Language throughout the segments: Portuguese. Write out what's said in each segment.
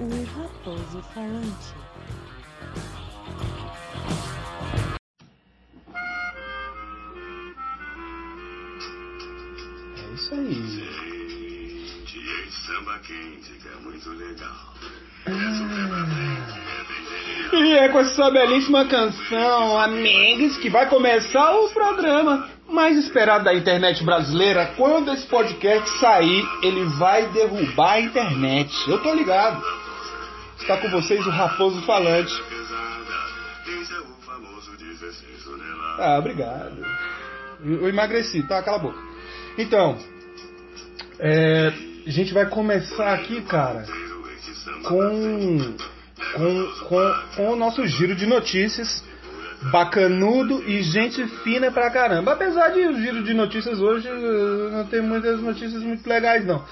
O Raposo Falante. É isso aí. Gente, samba quente que é muito legal. E é com essa belíssima canção, amigos, que vai começar o programa mais esperado da internet brasileira. Quando esse podcast sair, ele vai derrubar a internet. Eu tô ligado. Está com vocês o Raposo Falante. Esse o famoso 16 toneladas. Ah, obrigado. Eu emagreci, tá? Cala a boca. Então, é, a gente vai começar aqui, cara, com, com, com, com o nosso giro de notícias. Bacanudo e gente fina pra caramba. Apesar de o giro de notícias hoje eh, não ter muitas notícias muito legais, não.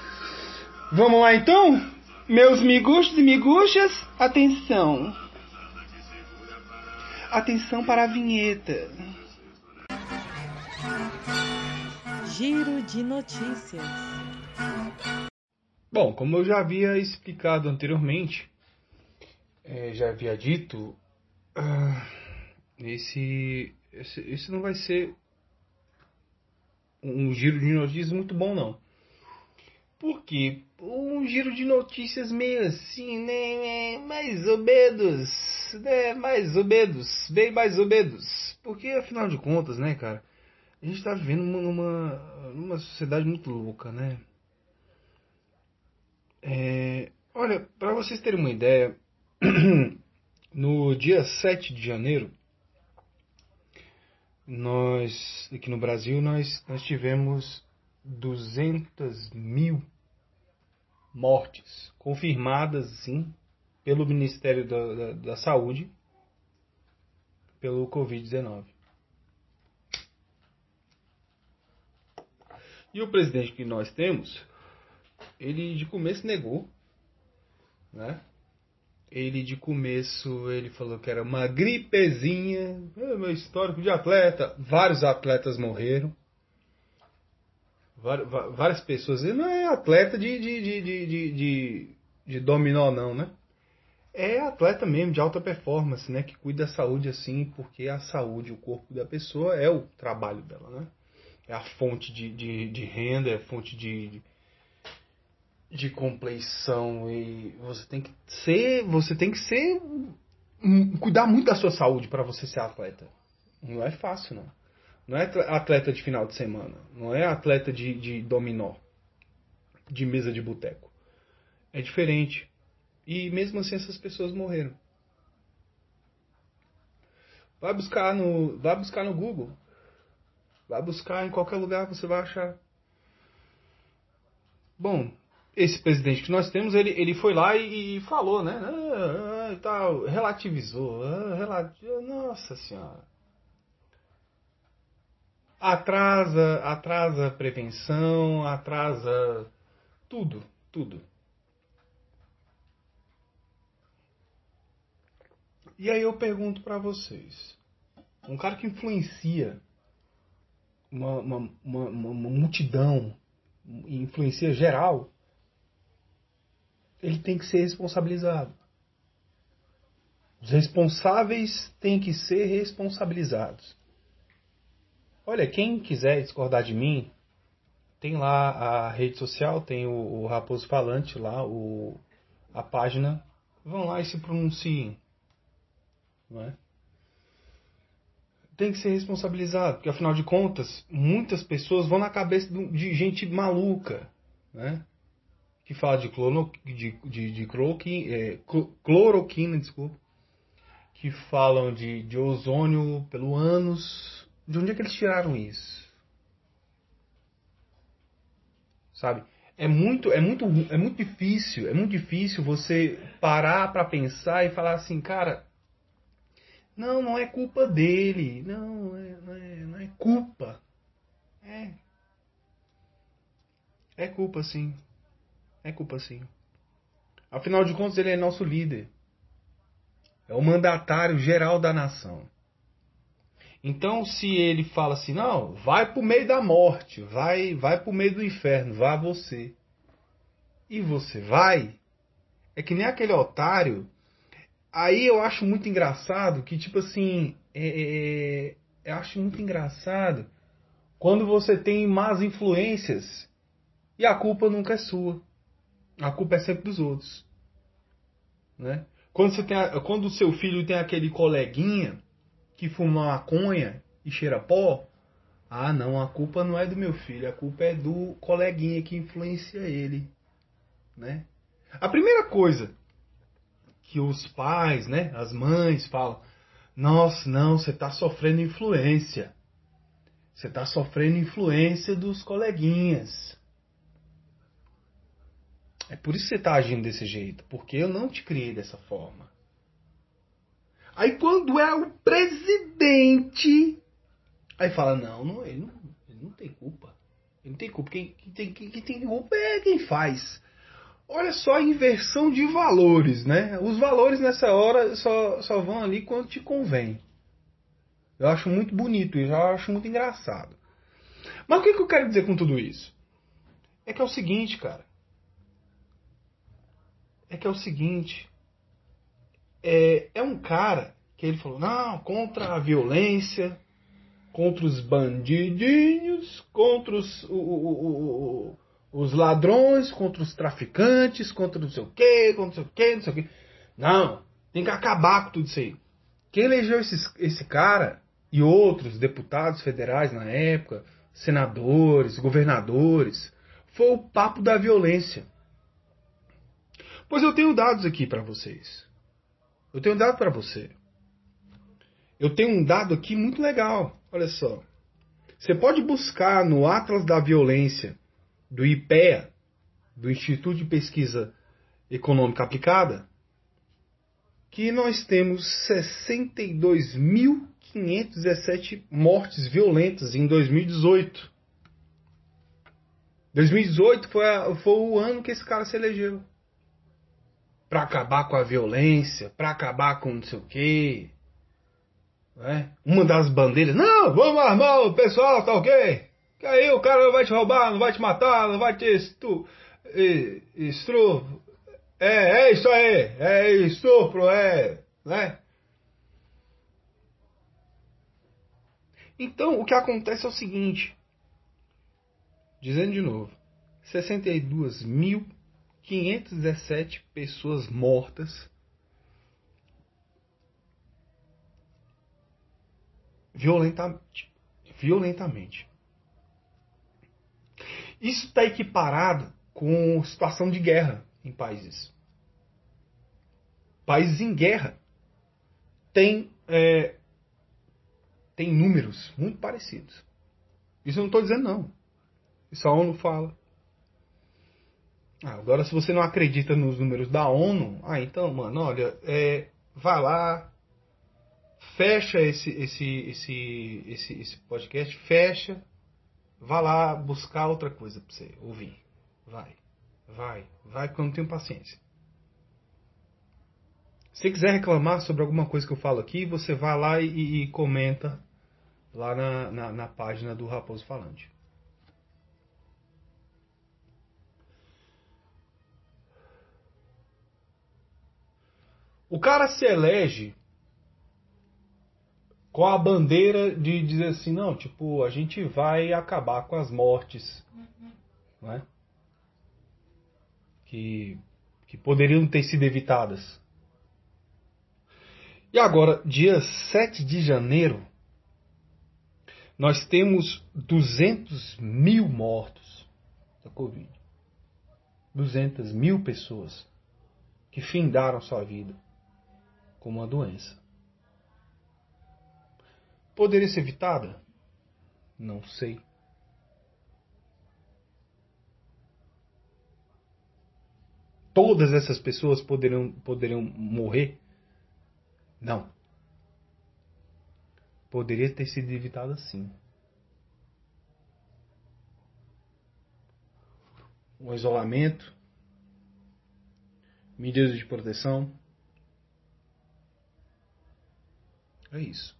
Vamos lá então? Meus miguxos e miguxas, atenção. Atenção para a vinheta. Giro de notícias. Bom, como eu já havia explicado anteriormente, eh, já havia dito, ah, esse, esse, esse não vai ser um giro de notícias muito bom, não. Por quê? Um giro de notícias meio assim, né? Mais ou menos, né? Mais ou menos, bem mais ou menos. Porque, afinal de contas, né, cara? A gente tá vivendo numa, numa sociedade muito louca, né? É, olha, para vocês terem uma ideia, no dia 7 de janeiro, nós, aqui no Brasil, nós, nós tivemos 200 mil mortes confirmadas, sim, pelo Ministério da, da, da Saúde, pelo Covid-19. E o presidente que nós temos, ele de começo negou, né? Ele de começo ele falou que era uma gripezinha, é meu histórico de atleta, vários atletas morreram, várias pessoas. Ele não é atleta de, de, de, de, de, dominó não, né? É atleta mesmo de alta performance, né? Que cuida da saúde assim, porque a saúde, o corpo da pessoa é o trabalho dela, né? É a fonte de, de, de renda, é a fonte de, de de compleição e você tem que ser, você tem que ser hum, cuidar muito da sua saúde para você ser atleta. Não é fácil não. Não é atleta de final de semana, não é atleta de, de dominó, de mesa de boteco. É diferente. E mesmo assim essas pessoas morreram. Vai buscar no, vai buscar no Google. Vai buscar em qualquer lugar você vai achar. Bom, esse presidente que nós temos, ele, ele foi lá e, e falou, né? Ah, ah, tal, relativizou. Ah, relati- Nossa senhora. Atrasa, atrasa a prevenção, atrasa tudo, tudo. E aí eu pergunto pra vocês, um cara que influencia uma, uma, uma- uma multidão, influencia geral, ele tem que ser responsabilizado. Os responsáveis têm que ser responsabilizados. Olha, quem quiser discordar de mim, tem lá a rede social, tem o, o Raposo Falante lá, o, a página. Vão lá e se pronunciem. Não é? Tem que ser responsabilizado, porque afinal de contas, muitas pessoas vão na cabeça de gente maluca, né? que fala de, clono, de, de, de cloroquina, é, clo- cloroquina, desculpa, que falam de, de ozônio pelo ânus. De onde é que eles tiraram isso? Sabe? É muito, é muito, é muito difícil, é muito difícil você parar para pensar e falar assim, cara, não, não é culpa dele, não, não é, não é, não é culpa. É. É culpa sim. É culpa sim. Afinal de contas, ele é nosso líder. É o mandatário geral da nação. Então, se ele fala assim, não, vai pro meio da morte, vai, vai pro meio do inferno, vá você. E você vai, É que nem aquele otário. Aí eu acho muito engraçado que, tipo assim, é, é, é eu acho muito engraçado quando você tem más influências e a culpa nunca é sua. A culpa é sempre dos outros. Né? Quando, você tem a, quando o seu filho tem aquele coleguinha que fuma maconha e cheira pó, ah não, a culpa não é do meu filho, a culpa é do coleguinha que influencia ele. Né? A primeira coisa que os pais, né, as mães falam, nossa, não, você está sofrendo influência. Você está sofrendo influência dos coleguinhas. É por isso que você está agindo desse jeito, porque eu não te criei dessa forma. Aí quando é o presidente, aí fala, não, não, ele, não ele não tem culpa. Ele não tem culpa. Quem, quem, tem, quem, quem tem culpa é quem faz. Olha só a inversão de valores, né? Os valores nessa hora só, só vão ali quando te convém. Eu acho muito bonito eu acho muito engraçado. Mas o que, que eu quero dizer com tudo isso? É que é o seguinte, cara é que é o seguinte. É, é um cara que ele falou, não, contra a violência, contra os bandidinhos, contra os, o, o, o, os ladrões, contra os traficantes, contra não sei o que, contra não sei o que, não sei o que. Não, tem que acabar com tudo isso aí. Quem elegeu esses, esse cara e outros deputados federais na época, senadores, governadores, foi o papo da violência. Pois eu tenho dados aqui para vocês. Eu tenho um dado para você. Eu tenho um dado aqui muito legal. Olha só. Você pode buscar no Atlas da Violência do IPEA, do Instituto de Pesquisa Econômica Aplicada, que nós temos 62.517 mortes violentas em 2018. 2018 foi, a, foi o ano que esse cara se elegeu para acabar com a violência, para acabar com não sei o quê. Né? Uma das bandeiras, não, vamos armar o pessoal, tá ok? Que aí o cara não vai te roubar, não vai te matar, não vai te estu. É, é isso aí, é estupro, é, né? Então, o que acontece é o seguinte, dizendo de novo, 62 mil 517 pessoas mortas. Violentamente. violentamente. Isso está equiparado com situação de guerra em países. Países em guerra têm, é, têm números muito parecidos. Isso eu não estou dizendo não. Isso a ONU fala. Ah, agora, se você não acredita nos números da ONU, ah, então, mano, olha, é, vai lá, fecha esse, esse, esse, esse, esse podcast, fecha, vá lá buscar outra coisa pra você ouvir. Vai, vai, vai, porque eu não tenho paciência. Se quiser reclamar sobre alguma coisa que eu falo aqui, você vai lá e, e comenta lá na, na, na página do Raposo Falante. O cara se elege com a bandeira de dizer assim, não, tipo, a gente vai acabar com as mortes, né? Que, que poderiam ter sido evitadas. E agora, dia 7 de janeiro, nós temos 200 mil mortos da Covid. 200 mil pessoas que findaram sua vida como uma doença. Poderia ser evitada? Não sei. Todas essas pessoas poderiam, poderiam morrer? Não. Poderia ter sido evitada sim. O isolamento, medidas de proteção, É isso.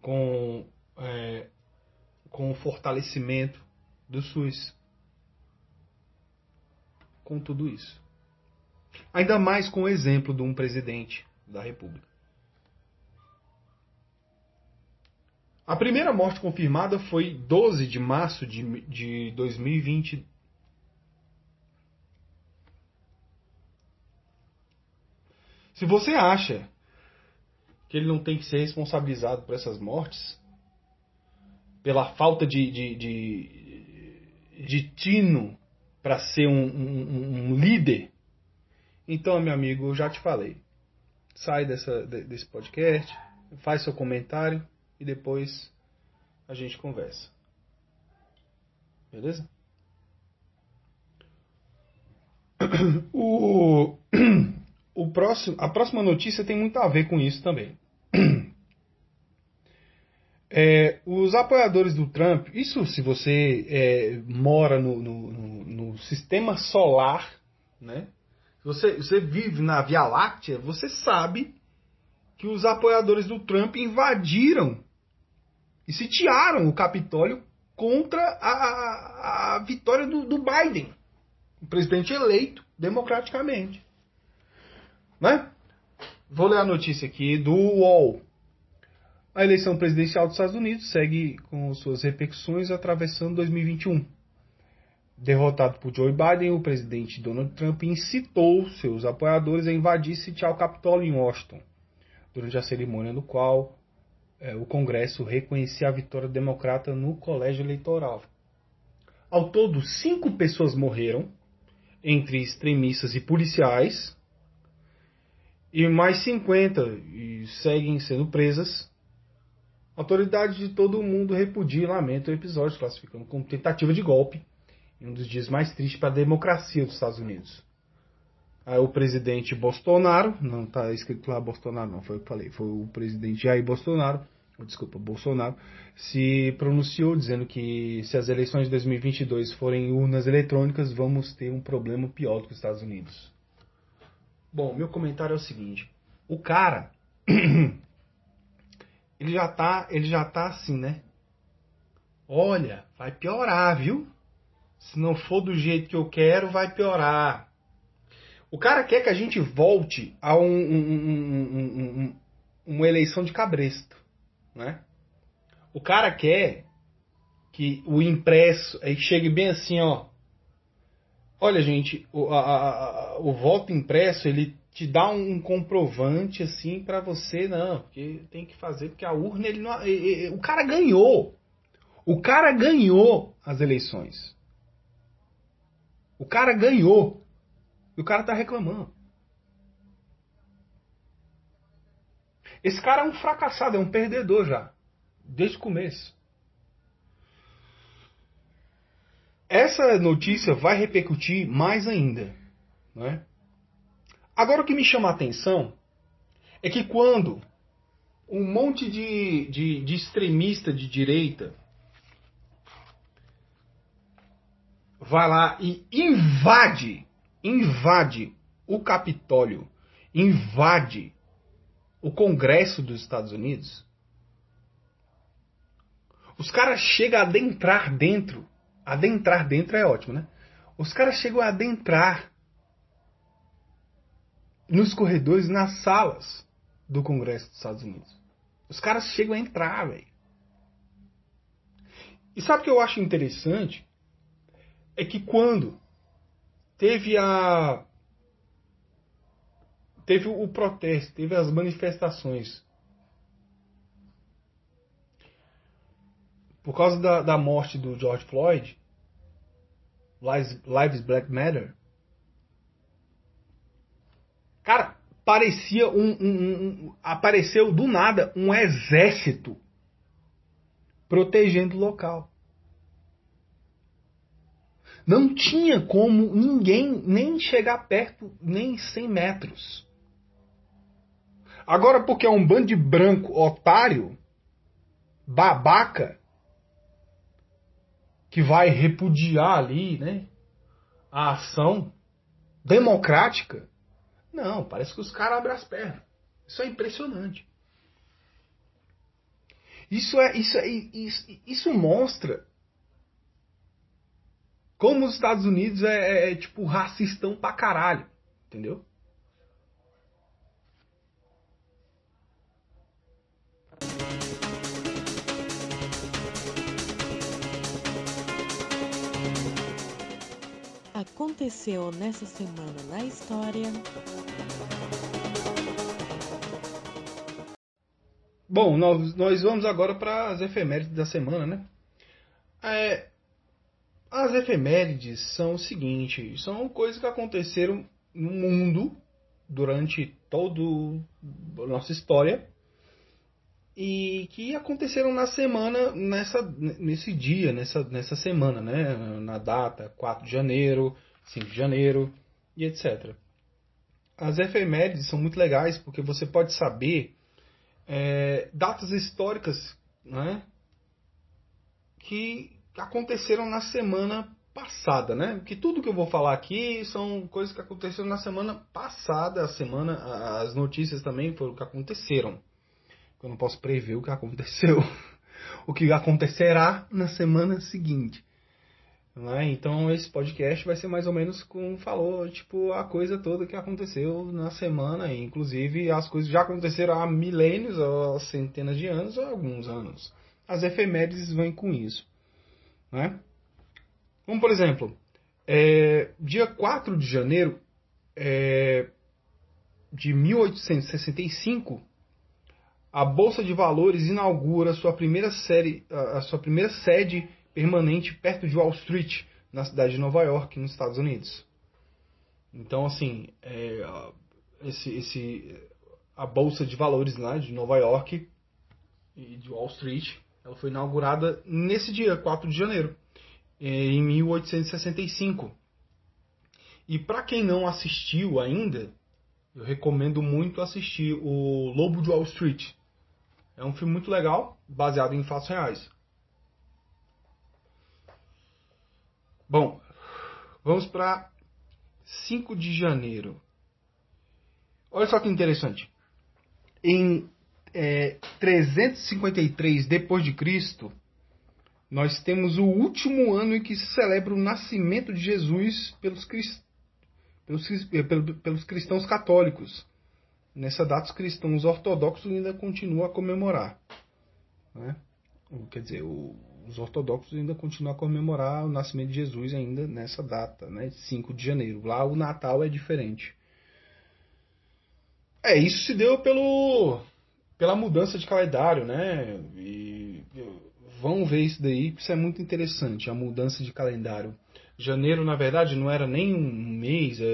Com, é, com o fortalecimento do SUS. com tudo isso. Ainda mais com o exemplo de um presidente da República. A primeira morte confirmada foi 12 de março de, de 2020. Se você acha que ele não tem que ser responsabilizado por essas mortes, pela falta de, de, de, de tino para ser um, um, um, líder, então, meu amigo, eu já te falei. Sai dessa, desse podcast, faz seu comentário e depois a gente conversa. Beleza? O, o próximo, a próxima notícia tem muito a ver com isso também. É, os apoiadores do Trump, isso se você é, mora no, no, no, sistema solar, né? Você, você vive na Via Láctea, você sabe que os apoiadores do Trump invadiram e sitiaram o Capitólio contra a, a, a vitória do, do, Biden, o presidente eleito democraticamente. Né? Vou ler a notícia aqui do UOL. A eleição presidencial dos Estados Unidos segue com suas repercussões atravessando 2021. Derrotado por Joe Biden, o presidente Donald Trump incitou seus apoiadores a invadir sitiar o Capitólio em Washington, durante a cerimônia no qual é, o Congresso reconhecia a vitória democrata no colégio eleitoral. Ao todo, cinco pessoas morreram, entre extremistas e policiais, e mais 50 e seguem sendo presas. Autoridades de todo o mundo repudiam e lamentam o episódio, classificando como tentativa de golpe em um dos dias mais tristes para a democracia dos Estados Unidos. Aí o presidente Bolsonaro, não está escrito lá Bolsonaro, não, foi o que falei, foi o presidente Jair Bolsonaro, desculpa, Bolsonaro, se pronunciou dizendo que se as eleições de 2022 forem urnas eletrônicas, vamos ter um problema pior do que os Estados Unidos. Bom, meu comentário é o seguinte: o cara, ele já tá, ele já tá assim, né? Olha, vai piorar, viu? Se não for do jeito que eu quero, vai piorar. O cara quer que a gente volte a um, um, um, uma eleição de cabresto. Né? O cara quer que o impresso aí chegue bem assim, ó. Olha, gente, o, a, a, o voto impresso ele te dá um comprovante assim para você não, porque tem que fazer porque a urna ele não, ele, ele, o cara ganhou. O cara ganhou as eleições. O cara ganhou. E o cara tá reclamando. Esse cara é um fracassado, é um perdedor já. Desde o começo. Essa notícia vai repercutir mais ainda. Né? Agora o que me chama a atenção é que quando um monte de, de, de extremista de direita vai lá e invade invade o Capitólio, invade o Congresso dos Estados Unidos, os caras chegam a adentrar dentro. Adentrar dentro é ótimo, né? Os caras chegam a adentrar nos corredores, nas salas do Congresso dos Estados Unidos. Os caras chegam a entrar, velho. E sabe o que eu acho interessante? É que quando teve a teve o protesto, teve as manifestações. Por causa da, da morte do George Floyd, Lives, Lives Black Matter. Cara, parecia um, um, um, apareceu do nada um exército protegendo o local. Não tinha como ninguém nem chegar perto, nem 100 metros. Agora, porque é um bando de branco otário, babaca, que vai repudiar ali, né? A ação democrática. Não, parece que os caras abrem as pernas. Isso é impressionante. Isso é isso é, isso, isso mostra Como os Estados Unidos é, é, é tipo racistão pra caralho, entendeu? Aconteceu nessa semana na história. Bom, nós, nós vamos agora para as efemérides da semana, né? É, as efemérides são o seguinte: são coisas que aconteceram no mundo durante toda a nossa história e que aconteceram na semana, nessa, nesse dia, nessa, nessa semana, né? Na data 4 de janeiro, 5 de janeiro e etc. As efemérides são muito legais porque você pode saber é, datas históricas né? que aconteceram na semana passada, né? Que tudo que eu vou falar aqui são coisas que aconteceram na semana passada, a semana, as notícias também foram o que aconteceram. Eu não posso prever o que aconteceu, o que acontecerá na semana seguinte. Né? Então esse podcast vai ser mais ou menos como falou, tipo, a coisa toda que aconteceu na semana, inclusive as coisas já aconteceram há milênios, há centenas de anos, ou alguns anos. As efemérides vêm com isso. Né? Como por exemplo, é, dia 4 de janeiro é, de 1865, a Bolsa de Valores inaugura sua primeira, série, a sua primeira sede permanente perto de Wall Street, na cidade de Nova York, nos Estados Unidos. Então, assim, é, esse, esse, a Bolsa de Valores né, de Nova York e de Wall Street, ela foi inaugurada nesse dia, 4 de janeiro, é, em 1865. E para quem não assistiu ainda, eu recomendo muito assistir o Lobo de Wall Street. É um filme muito legal, baseado em fatos reais. Bom, vamos para 5 de janeiro. Olha só que interessante. Em é, 353 depois de Cristo, nós temos o último ano em que se celebra o nascimento de Jesus pelos, pelos, pelos cristãos católicos. Nessa data, os cristãos ortodoxos ainda continuam a comemorar. Né? Quer dizer, o, os ortodoxos ainda continuam a comemorar o nascimento de Jesus ainda nessa data, né? 5 de janeiro. Lá o Natal é diferente. É, isso se deu pelo, pela mudança de calendário, né? E vamos ver isso daí, isso é muito interessante, a mudança de calendário. Janeiro, na verdade, não era nem um mês, é,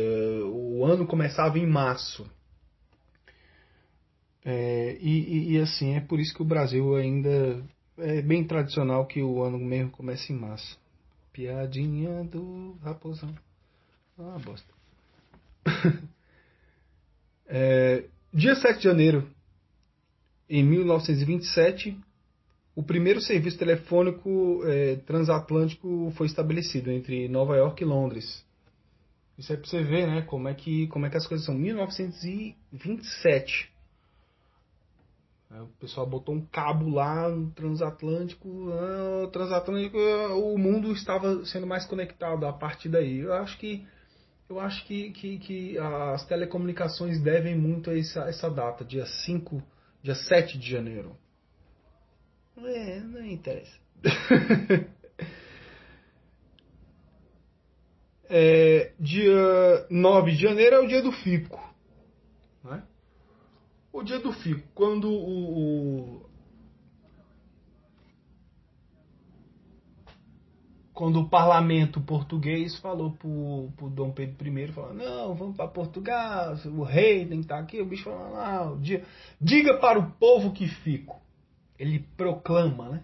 o ano começava em março. É, e, e, assim, é por isso que o Brasil ainda é bem tradicional que o ano mesmo comece em março. Piadinha do raposão. Ah, bosta. é, dia 7 de janeiro, em 1927, o primeiro serviço telefônico é, transatlântico foi estabelecido entre Nova York e Londres. Isso é para você ver, né, como é que como é que as coisas são. 1927. O pessoal botou um cabo lá no transatlântico. Ah, o transatlântico, o mundo estava sendo mais conectado a partir daí. Eu acho que eu acho que, que, que as telecomunicações devem muito a essa, essa data, dia 5, dia 7 de janeiro. É, não interessa. é, dia 9 de janeiro é o dia do Fico. O dia do fico, quando o, o quando o parlamento português falou pro, pro Dom Pedro I, falou, não, vamos para Portugal, o rei tem que estar aqui, o bicho falou, não, diga, diga para o povo que fico. Ele proclama, né?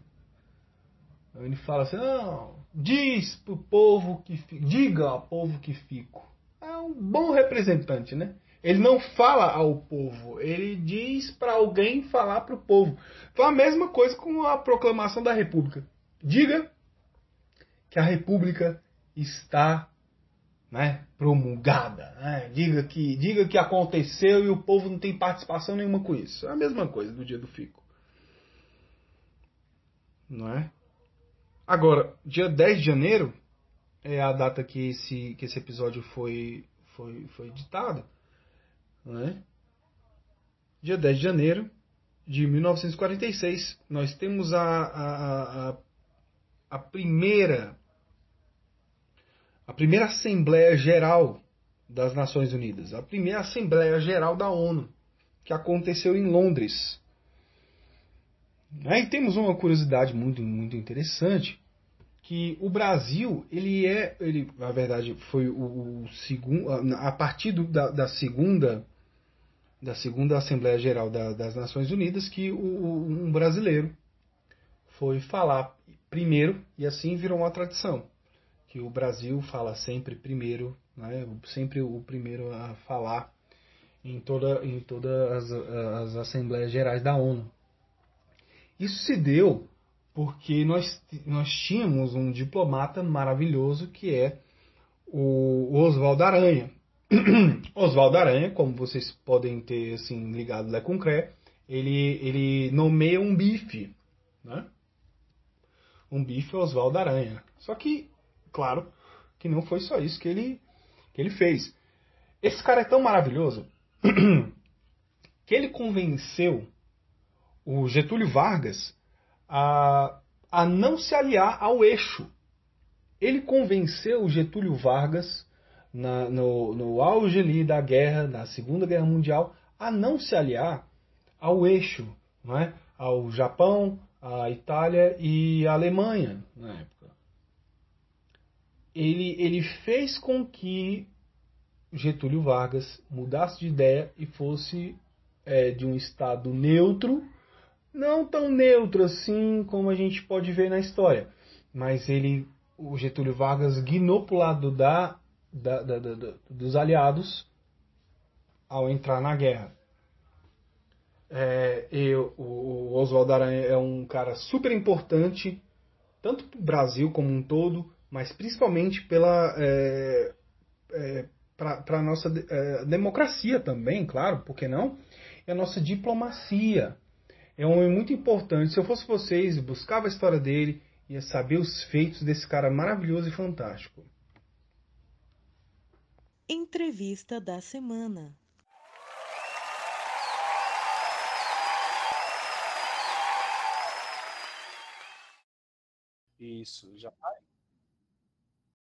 Ele fala assim, não, diz pro povo que fico, diga ao povo que fico. É um bom representante, né? Ele não fala ao povo, ele diz para alguém falar para o povo. Então a mesma coisa com a proclamação da República. Diga que a República está né, promulgada. Né? Diga, que, diga que aconteceu e o povo não tem participação nenhuma com isso. É a mesma coisa do dia do Fico. Não é? Agora, dia 10 de janeiro é a data que esse, que esse episódio foi, foi, foi editado, né? dia 10 de janeiro de 1946, nós temos a, a, a, a primeira a primeira Assembleia Geral das Nações Unidas, a primeira Assembleia Geral da ONU, que aconteceu em Londres. Aí temos uma curiosidade muito, muito interessante, que o Brasil, ele é, ele, na verdade, foi o, o segundo, a partir do, da, da, segunda da segunda Assembleia Geral da, das Nações Unidas, que o, um brasileiro foi falar primeiro e assim virou uma tradição, que o Brasil fala sempre primeiro, né, sempre o primeiro a falar em toda em todas as, as Assembleias Gerais da ONU. Isso se deu porque nós, nós tínhamos um diplomata maravilhoso que é o Oswaldo Aranha. Oswaldo Aranha, como vocês podem ter assim, ligado lá com Cré, ele, ele nomeia um bife. Né? Um bife Oswaldo Aranha. Só que, claro, que não foi só isso que ele, que ele fez. Esse cara é tão maravilhoso que ele convenceu o Getúlio Vargas a, a não se aliar ao eixo. Ele convenceu Getúlio Vargas, na, no, no auge ali da guerra, da Segunda Guerra Mundial, a não se aliar ao eixo, não é? ao Japão, à Itália e à Alemanha na época. Ele, ele fez com que Getúlio Vargas mudasse de ideia e fosse é, de um estado neutro não tão neutro assim como a gente pode ver na história. Mas ele, o Getúlio Vargas, guinou para o lado da, da, da, da, dos aliados ao entrar na guerra. É, o Oswaldo Aranha é um cara super importante, tanto para o Brasil como um todo, mas principalmente pela é, é, para a nossa é, democracia também, claro, por que não? E a nossa diplomacia. É um homem muito importante. Se eu fosse vocês, buscava a história dele, ia saber os feitos desse cara maravilhoso e fantástico. Entrevista da semana. Isso, já vai.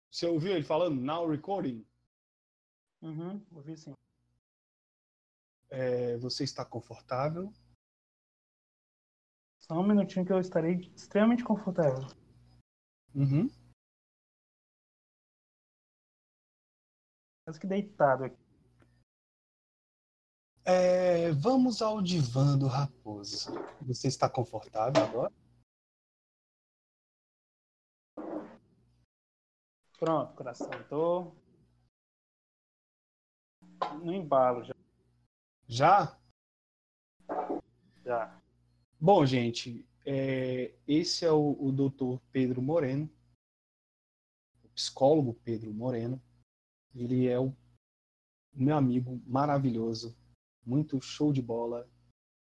Você ouviu ele falando now recording? Uhum, ouvi sim. É, você está confortável? Só um minutinho que eu estarei extremamente confortável. Uhum. Quase que deitado aqui. É, vamos ao divã do raposo. Você está confortável agora? Pronto, coração. Tô no embalo já. Já? Já. Bom, gente, é, esse é o, o doutor Pedro Moreno, o psicólogo Pedro Moreno. Ele é o meu amigo maravilhoso, muito show de bola,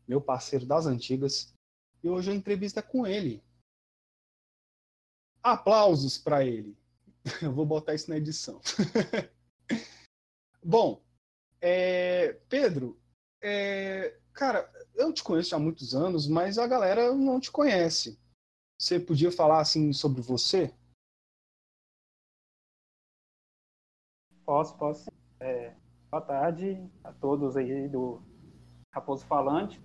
meu parceiro das antigas. E hoje a entrevista é com ele. Aplausos para ele. Eu vou botar isso na edição. Bom, é, Pedro, é, cara, eu te conheço há muitos anos, mas a galera não te conhece. Você podia falar assim sobre você? Posso, posso. É, boa tarde a todos aí do Raposo Falante.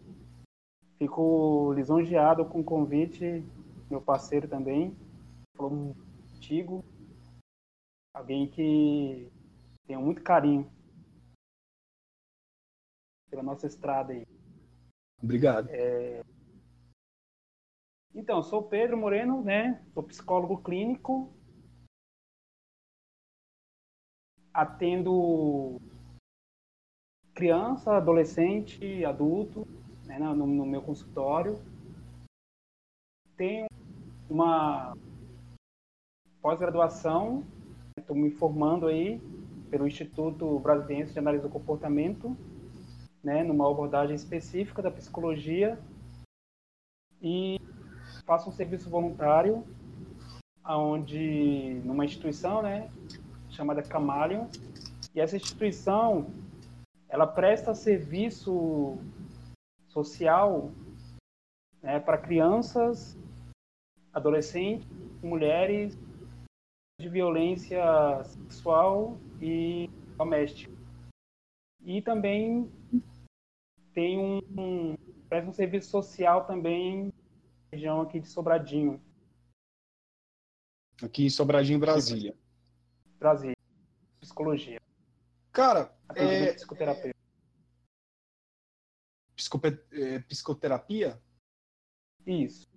Fico lisonjeado com o convite, meu parceiro também, falou antigo, alguém que tenho muito carinho pela nossa estrada aí. Obrigado. É... Então, sou Pedro Moreno, né? Sou psicólogo clínico. Atendo criança, adolescente, adulto, né, no, no meu consultório. Tenho uma pós-graduação, estou me formando aí pelo Instituto Brasileiro de Análise do Comportamento né, numa abordagem específica da psicologia e faço um serviço voluntário onde numa instituição, né, chamada Camalion, e essa instituição ela presta serviço social né, para crianças, adolescentes, mulheres de violência sexual e doméstica. E também tem um, um presta um serviço social também região aqui de Sobradinho. Aqui em Sobradinho, Brasília. Brasília. Psicologia. Cara, Atendimento é, psicoterapeuta. psicope- é, psicoterapia, Isso.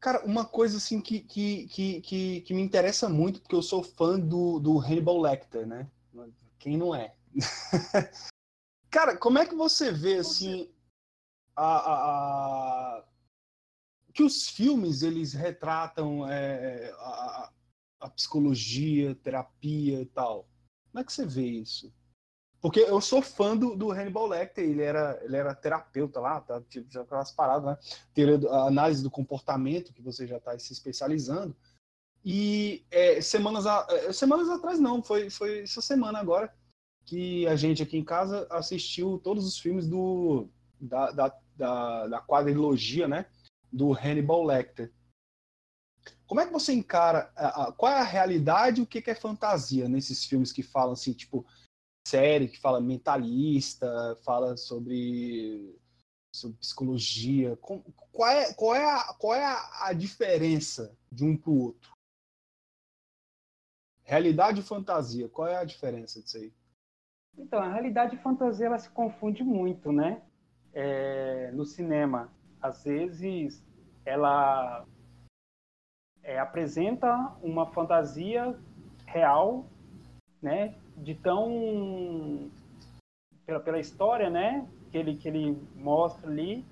Cara, uma coisa assim que, que, que, que, que me interessa muito, porque eu sou fã do, do Hannibal Lecter, né? Quem não é? Cara, como é que você vê assim a, a- a- que os filmes eles retratam é, a, a- psicologia, terapia e tal? Como é que você vê isso? Porque eu sou fã do, do Hannibal Lecter, ele era, ele era terapeuta lá, tá? Tipo, já aquelas paradas, né? A análise do comportamento, que você já está se especializando. E é, semanas, a- é, semanas atrás, não, foi, foi essa semana agora, que a gente aqui em casa assistiu todos os filmes do, da, da, da, da quadrilogia, né? Do Hannibal Lecter. Como é que você encara, a- a- qual é a realidade e o que que é fantasia nesses filmes que falam assim, tipo, série que fala mentalista, fala sobre, sobre psicologia. Com- Qual é, qual é, a, qual é a, a diferença de um para o outro? Realidade e fantasia, qual é a diferença disso aí? Então, a realidade e fantasia ela se confunde muito, né? É, no cinema, às vezes, ela é, apresenta uma fantasia real, né? De tão pela, pela história, né? Que ele que ele mostra ali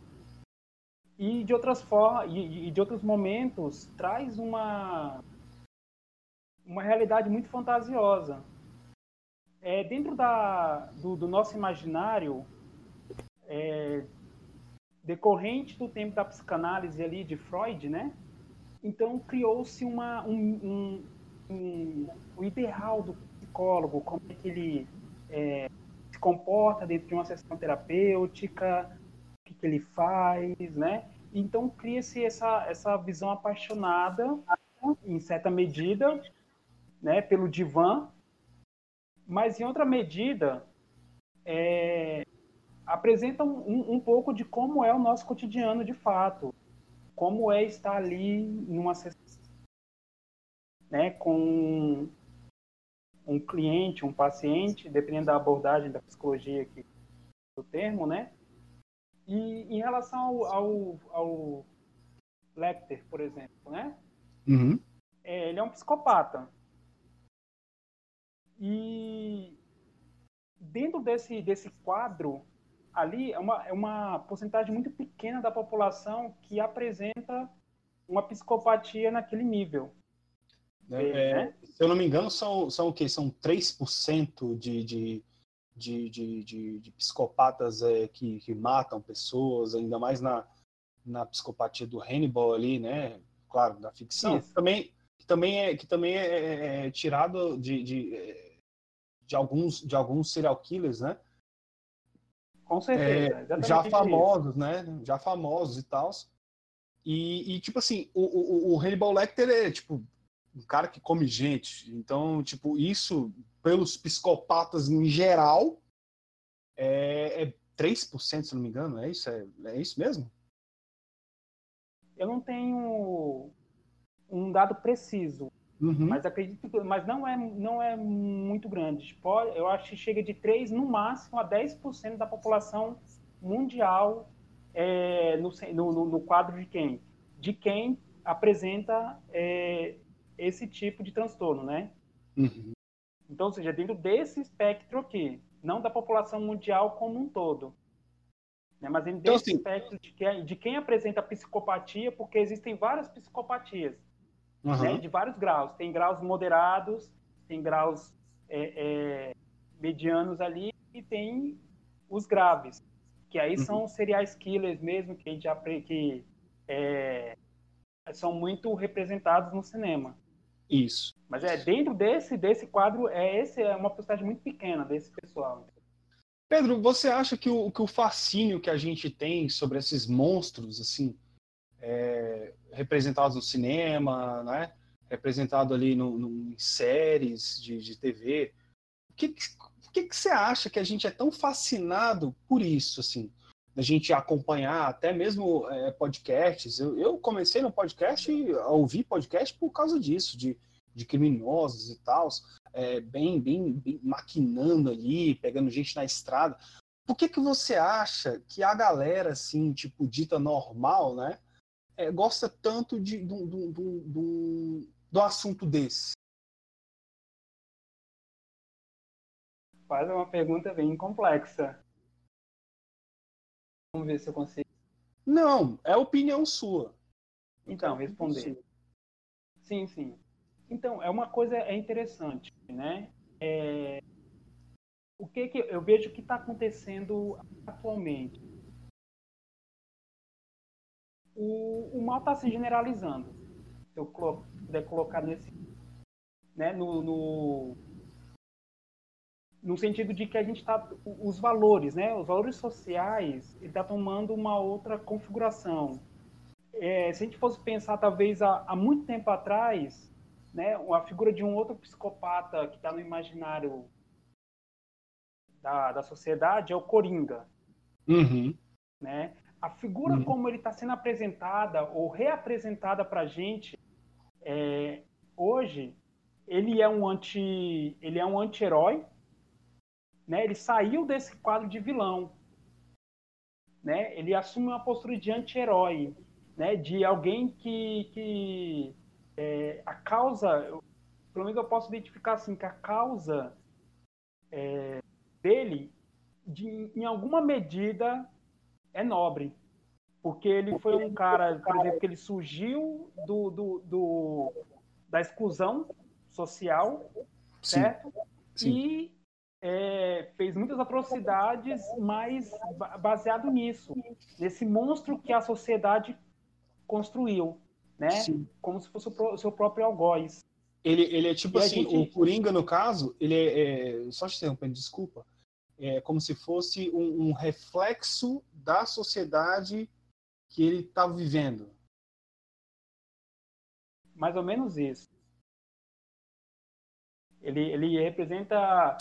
e de outras formas e, e de outros momentos traz uma uma realidade muito fantasiosa é, dentro da, do, do nosso imaginário, é, decorrente do tempo da psicanálise ali de Freud, né? Então criou-se uma um, um, um, o ideal do psicólogo, como é que ele é, se comporta dentro de uma sessão terapêutica, o que, que ele faz, né? Então cria-se essa essa visão apaixonada, em certa medida, né, pelo divã, mas em outra medida é, apresenta um, um pouco de como é o nosso cotidiano de fato, como é estar ali numa sessão, né, com um cliente, um paciente, dependendo da abordagem da psicologia aqui do termo, né? E em relação ao, ao, ao Lecter, por exemplo, né? Uhum. É, ele é um psicopata. E dentro desse, desse quadro, ali é uma, é uma porcentagem muito pequena da população que apresenta uma psicopatia naquele nível. É, né? Se eu não me engano, são, são o quê? São 3% de, de, de, de, de, de psicopatas é, que, que matam pessoas, ainda mais na, na psicopatia do Hannibal ali, né? Claro, da ficção. Isso. Também, que também é, que também é, é- é tirado de, de, é, de, alguns, de alguns serial killers, né? Com certeza. É, já isso. famosos, né? Já famosos e tal. E, e, tipo assim, o, o, o Hannibal Lecter é, tipo, um cara que come gente. Então, tipo, isso, pelos psicopatas em geral, é, é 3%, se não me engano. É isso, é, é isso mesmo? Eu não tenho um dado preciso, Uhum. mas acredito que mas não é, não é muito grande. Pode, eu acho que chega de 3, no máximo, a 10% da população mundial é, no, no, no- quadro de quem? De quem apresenta é, esse tipo de transtorno, né? Uhum. Então, ou seja, dentro desse espectro aqui, não da população mundial como um todo. Né? Mas dentro Então, desse assim- espectro de quem, de quem apresenta psicopatia, porque existem várias psicopatias Uhum. né, de vários graus. Tem graus moderados, tem graus é, é, medianos ali e tem os graves, que aí Uhum. são serial killers mesmo, que a gente apre- que é, são muito representados no cinema. Isso. Mas é dentro desse desse quadro é esse é uma porcentagem muito pequena desse pessoal. Pedro, você acha que o, que o fascínio que a gente tem sobre esses monstros, assim, é, representados no cinema, né? representado ali no, no, em séries de, de TV, o que, que, que você acha que a gente é tão fascinado por isso, assim? Da gente acompanhar até mesmo é, podcasts. Eu, eu comecei no podcast a ouvir podcast por causa disso, de, de criminosos e tal é, bem, bem, bem maquinando ali, pegando gente na estrada. Por que, que você acha que a galera, assim, tipo, dita normal, né, é, gosta tanto de, de, de, de, de um assunto desse? Faz uma pergunta bem complexa. Vamos ver se eu consigo. Não, é opinião sua. Então, responder. Sim, sim. Então, é uma coisa é interessante, né? É, o que, que eu vejo que está acontecendo atualmente? O, o mal está se generalizando. Se eu puder colocar nesse, né, no, no, no sentido de que a gente está os valores, né, os valores sociais, está tomando uma outra configuração. É, se a gente fosse pensar talvez há, há muito tempo atrás, né, a figura de um outro psicopata que está no imaginário da, da sociedade é o Coringa. Uhum. Né? A figura uhum. como ele está sendo apresentada ou reapresentada para a gente é, hoje, ele é um anti, ele é um anti-herói, né? Ele saiu desse quadro de vilão, né? Ele assume uma postura de anti-herói, né? De alguém que, que é, a causa, pelo menos eu posso identificar assim, que a causa é, dele, de, em alguma medida, é nobre. Porque ele foi um cara, por exemplo, que ele surgiu do, do, do da exclusão social, Sim. certo? Sim. E é, fez muitas atrocidades, mas baseado nisso, nesse monstro que a sociedade construiu né? Sim. Como se fosse o seu próprio algoz. Ele, ele é tipo e assim, gente... o Coringa, no caso, ele é, é só te interrompendo, desculpa, é como se fosse um, um reflexo da sociedade que ele está vivendo. Mais ou menos isso. Ele, ele representa.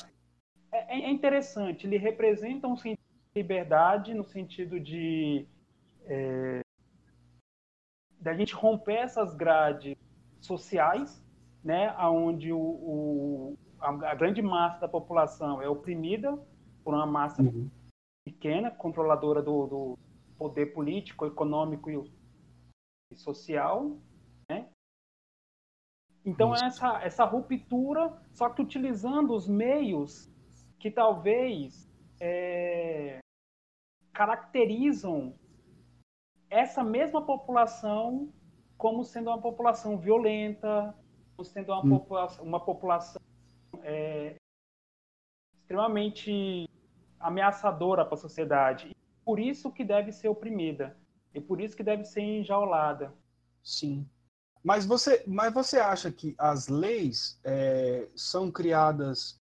É, é interessante, ele representa um sentido de liberdade no sentido de é, da gente romper essas grades sociais, né, onde o, o a, grande massa da população é oprimida por uma massa uhum. pequena, controladora do, do, poder político, econômico e, social, né? Então Isso. essa essa ruptura, só que utilizando os meios que talvez é, caracterizam essa mesma população como sendo uma população violenta, como sendo uma, hum. população, uma população é, extremamente ameaçadora para a sociedade. Por isso que deve ser oprimida. E por isso que deve ser enjaulada. Sim. Mas você, mas você acha que as leis é, são criadas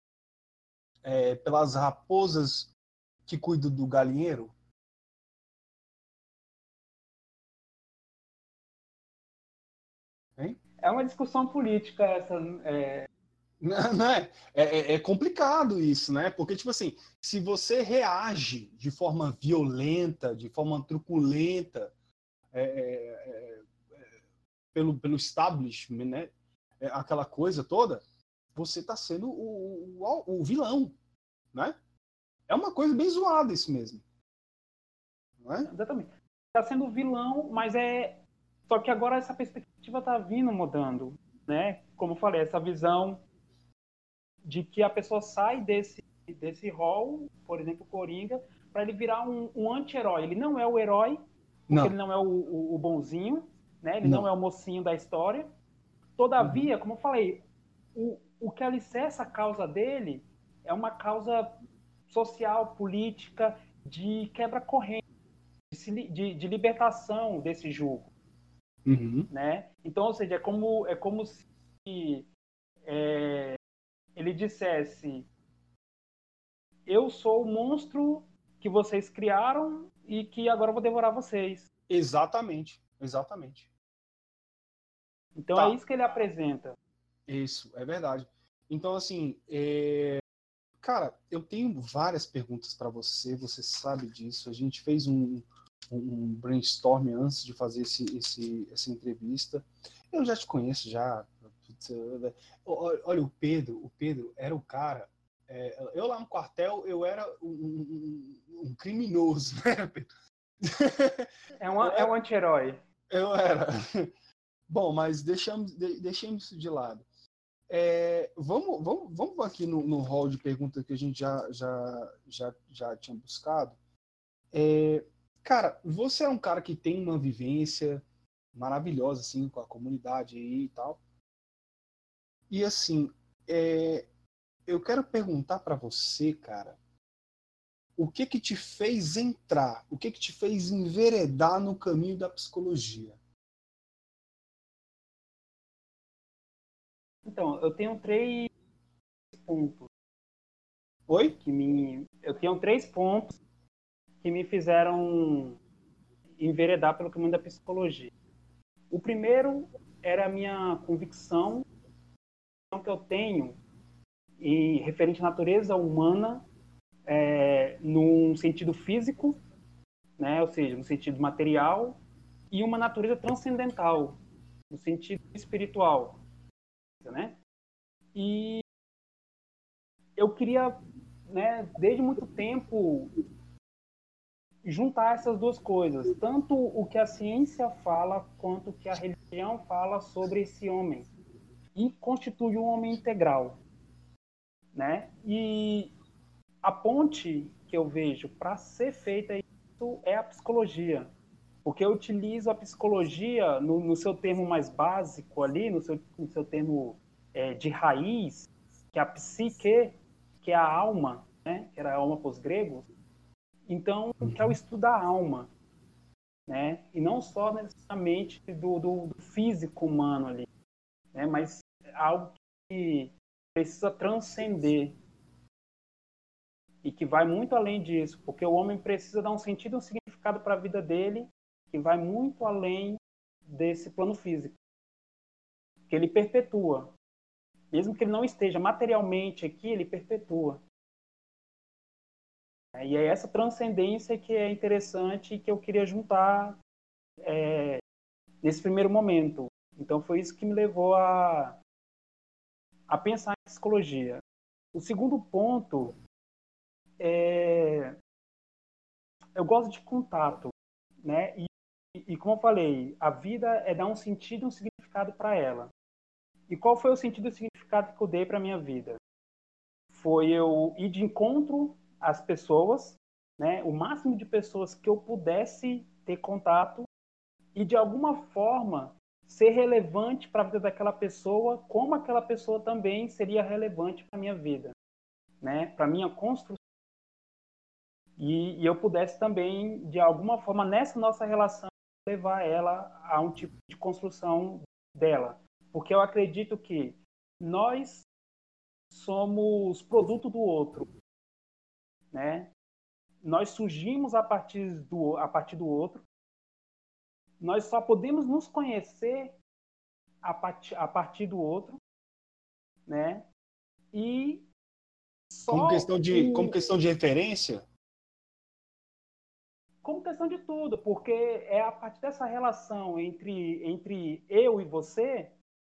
é, pelas raposas que cuidam do galinheiro? É uma discussão política essa. É... Não, é? É, é, é, complicado isso, né? Porque, tipo assim, se você reage de forma violenta, de forma truculenta, é, é, é pelo, pelo establishment, né? aquela coisa toda, você está sendo o, o, o, vilão, né? É uma coisa bem zoada isso mesmo. Não é? Exatamente. Está sendo vilão, mas é só que agora essa perspectiva está vindo mudando, né? Como eu falei, essa visão de que a pessoa sai desse desse rol, por exemplo, Coringa, para ele virar um, um anti-herói. Ele não é o herói, não. ele não é o, o, o, bonzinho, né? Ele não. não é o mocinho da história. Todavia, uhum. como eu falei, o, o que alicerça a causa dele é uma causa social, política, de quebra corrente, de, de, de libertação desse jugo Uhum. né? Então, ou seja, é como, é como se é, ele dissesse: Eu sou o monstro que vocês criaram e que agora eu vou devorar vocês. Exatamente, exatamente. Então Tá. é isso que ele apresenta. Isso, é verdade. Então, assim, é, cara, eu tenho várias perguntas para você, você sabe disso. A gente fez um, um brainstorm antes de fazer esse, esse, essa entrevista. Eu já te conheço, já. Putz, eu- Olha, o Pedro, o Pedro era o cara. é, eu lá no quartel, eu era um, um- um criminoso, né, Pedro? É um, é um anti-herói. Eu era. Bom, mas deixamos, de- deixemos isso de lado. É, vamos, vamos, vamos aqui no, no hall de perguntas que a gente já, já, já, já tinha buscado. É, cara, você é um cara que tem uma vivência maravilhosa assim com a comunidade aí e tal. E assim, é, eu quero perguntar para você, cara, o que que te fez entrar, o que que te fez enveredar no caminho da psicologia? Então, eu tenho três pontos Oi? que me. Eu tenho três pontos que me fizeram enveredar pelo caminho da psicologia. O primeiro era a minha convicção que eu tenho em referente à natureza humana é, num sentido físico, né, ou seja, no sentido material, e uma natureza transcendental, no sentido espiritual, né? E eu queria, né, desde muito tempo juntar essas duas coisas, tanto o que a ciência fala quanto o que a religião fala sobre esse homem e constitui um homem integral, né? E a ponte que eu vejo para ser feita isso é a psicologia, porque eu utilizo a psicologia no, no seu termo mais básico ali, no seu, no seu termo é, de raiz, que é a psique, que é a alma, né? Que era a alma para os gregos. Então, que é o estudo da alma, né? E não só necessariamente do, do, do físico humano ali, né? Mas algo que precisa transcender e que vai muito além disso, porque o homem precisa dar um sentido e um significado para a vida dele que vai muito além desse plano físico, que ele perpetua, mesmo que ele não esteja materialmente aqui, ele perpetua. E é essa transcendência que é interessante e que eu queria juntar é, nesse primeiro momento. Então foi isso que me levou a, a pensar em psicologia. O segundo ponto é eu gosto de contato, né? E, e como eu falei, a vida é dar um sentido e um significado para ela. E qual foi o sentido e o significado que eu dei para minha vida? Foi eu ir de encontro às pessoas, né? O máximo de pessoas que eu pudesse ter contato e de alguma forma ser relevante para a vida daquela pessoa, como aquela pessoa também seria relevante para minha vida, né? Para minha construção e, e, eu pudesse também, de alguma forma, nessa nossa relação, levar ela a um tipo de construção dela. Porque eu acredito que nós somos produto do outro, né? Nós surgimos a partir do, a partir do outro. Nós só podemos nos conhecer a partir, a partir do outro, né? E só como questão de, como questão de referência, como questão de tudo, porque é a partir dessa relação entre, entre eu e você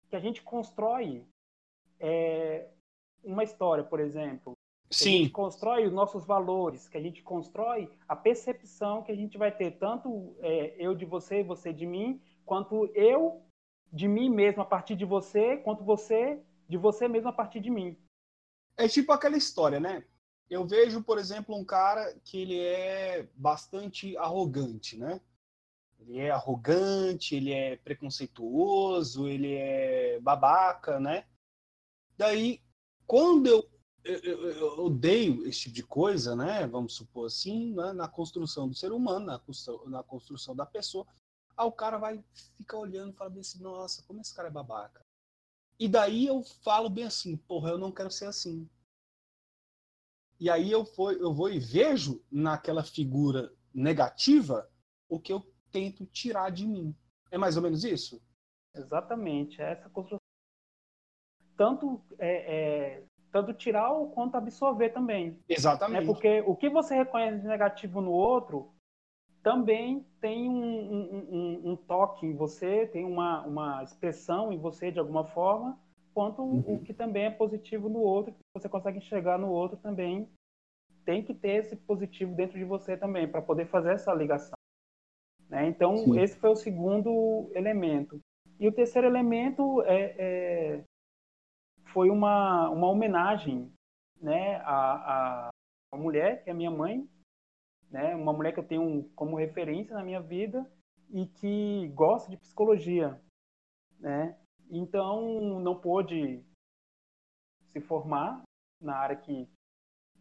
que a gente constrói é, uma história, por exemplo. Sim. a gente constrói os nossos valores, que a gente constrói a percepção que a gente vai ter, tanto é, eu de você, você de mim, quanto eu de mim mesmo a partir de você, quanto você de você mesmo a partir de mim. É tipo aquela história, né? Eu vejo, por exemplo, um cara que ele é bastante arrogante, né? Ele é arrogante, ele é preconceituoso, ele é babaca, né? Daí, quando eu, eu, eu, odeio esse tipo de coisa, né? Vamos supor assim, né? na construção do ser humano, na construção, na construção da pessoa, Aí o cara vai ficar olhando e fala assim, nossa, como esse cara é babaca. E daí eu falo bem assim, porra, eu não quero ser assim. E aí eu vou, eu vou e vejo naquela figura negativa o que eu tento tirar de mim. É mais ou menos isso? Exatamente. É essa construção. Tanto, é, é, tanto tirar quanto absorver também. Exatamente. É porque o que você reconhece de negativo no outro também tem um, um, um, um toque em você, tem uma, uma expressão em você de alguma forma, quanto uhum. o que também é positivo no outro, que você consegue enxergar no outro também. Tem que ter esse positivo dentro de você também, para poder fazer essa ligação. Né? Então, Sim. esse foi o segundo elemento. E o terceiro elemento é, é foi uma, uma homenagem né, à, à mulher, que é minha mãe, né, uma mulher que eu tenho como referência na minha vida e que gosta de psicologia. Né? Então, não pôde se formar na área que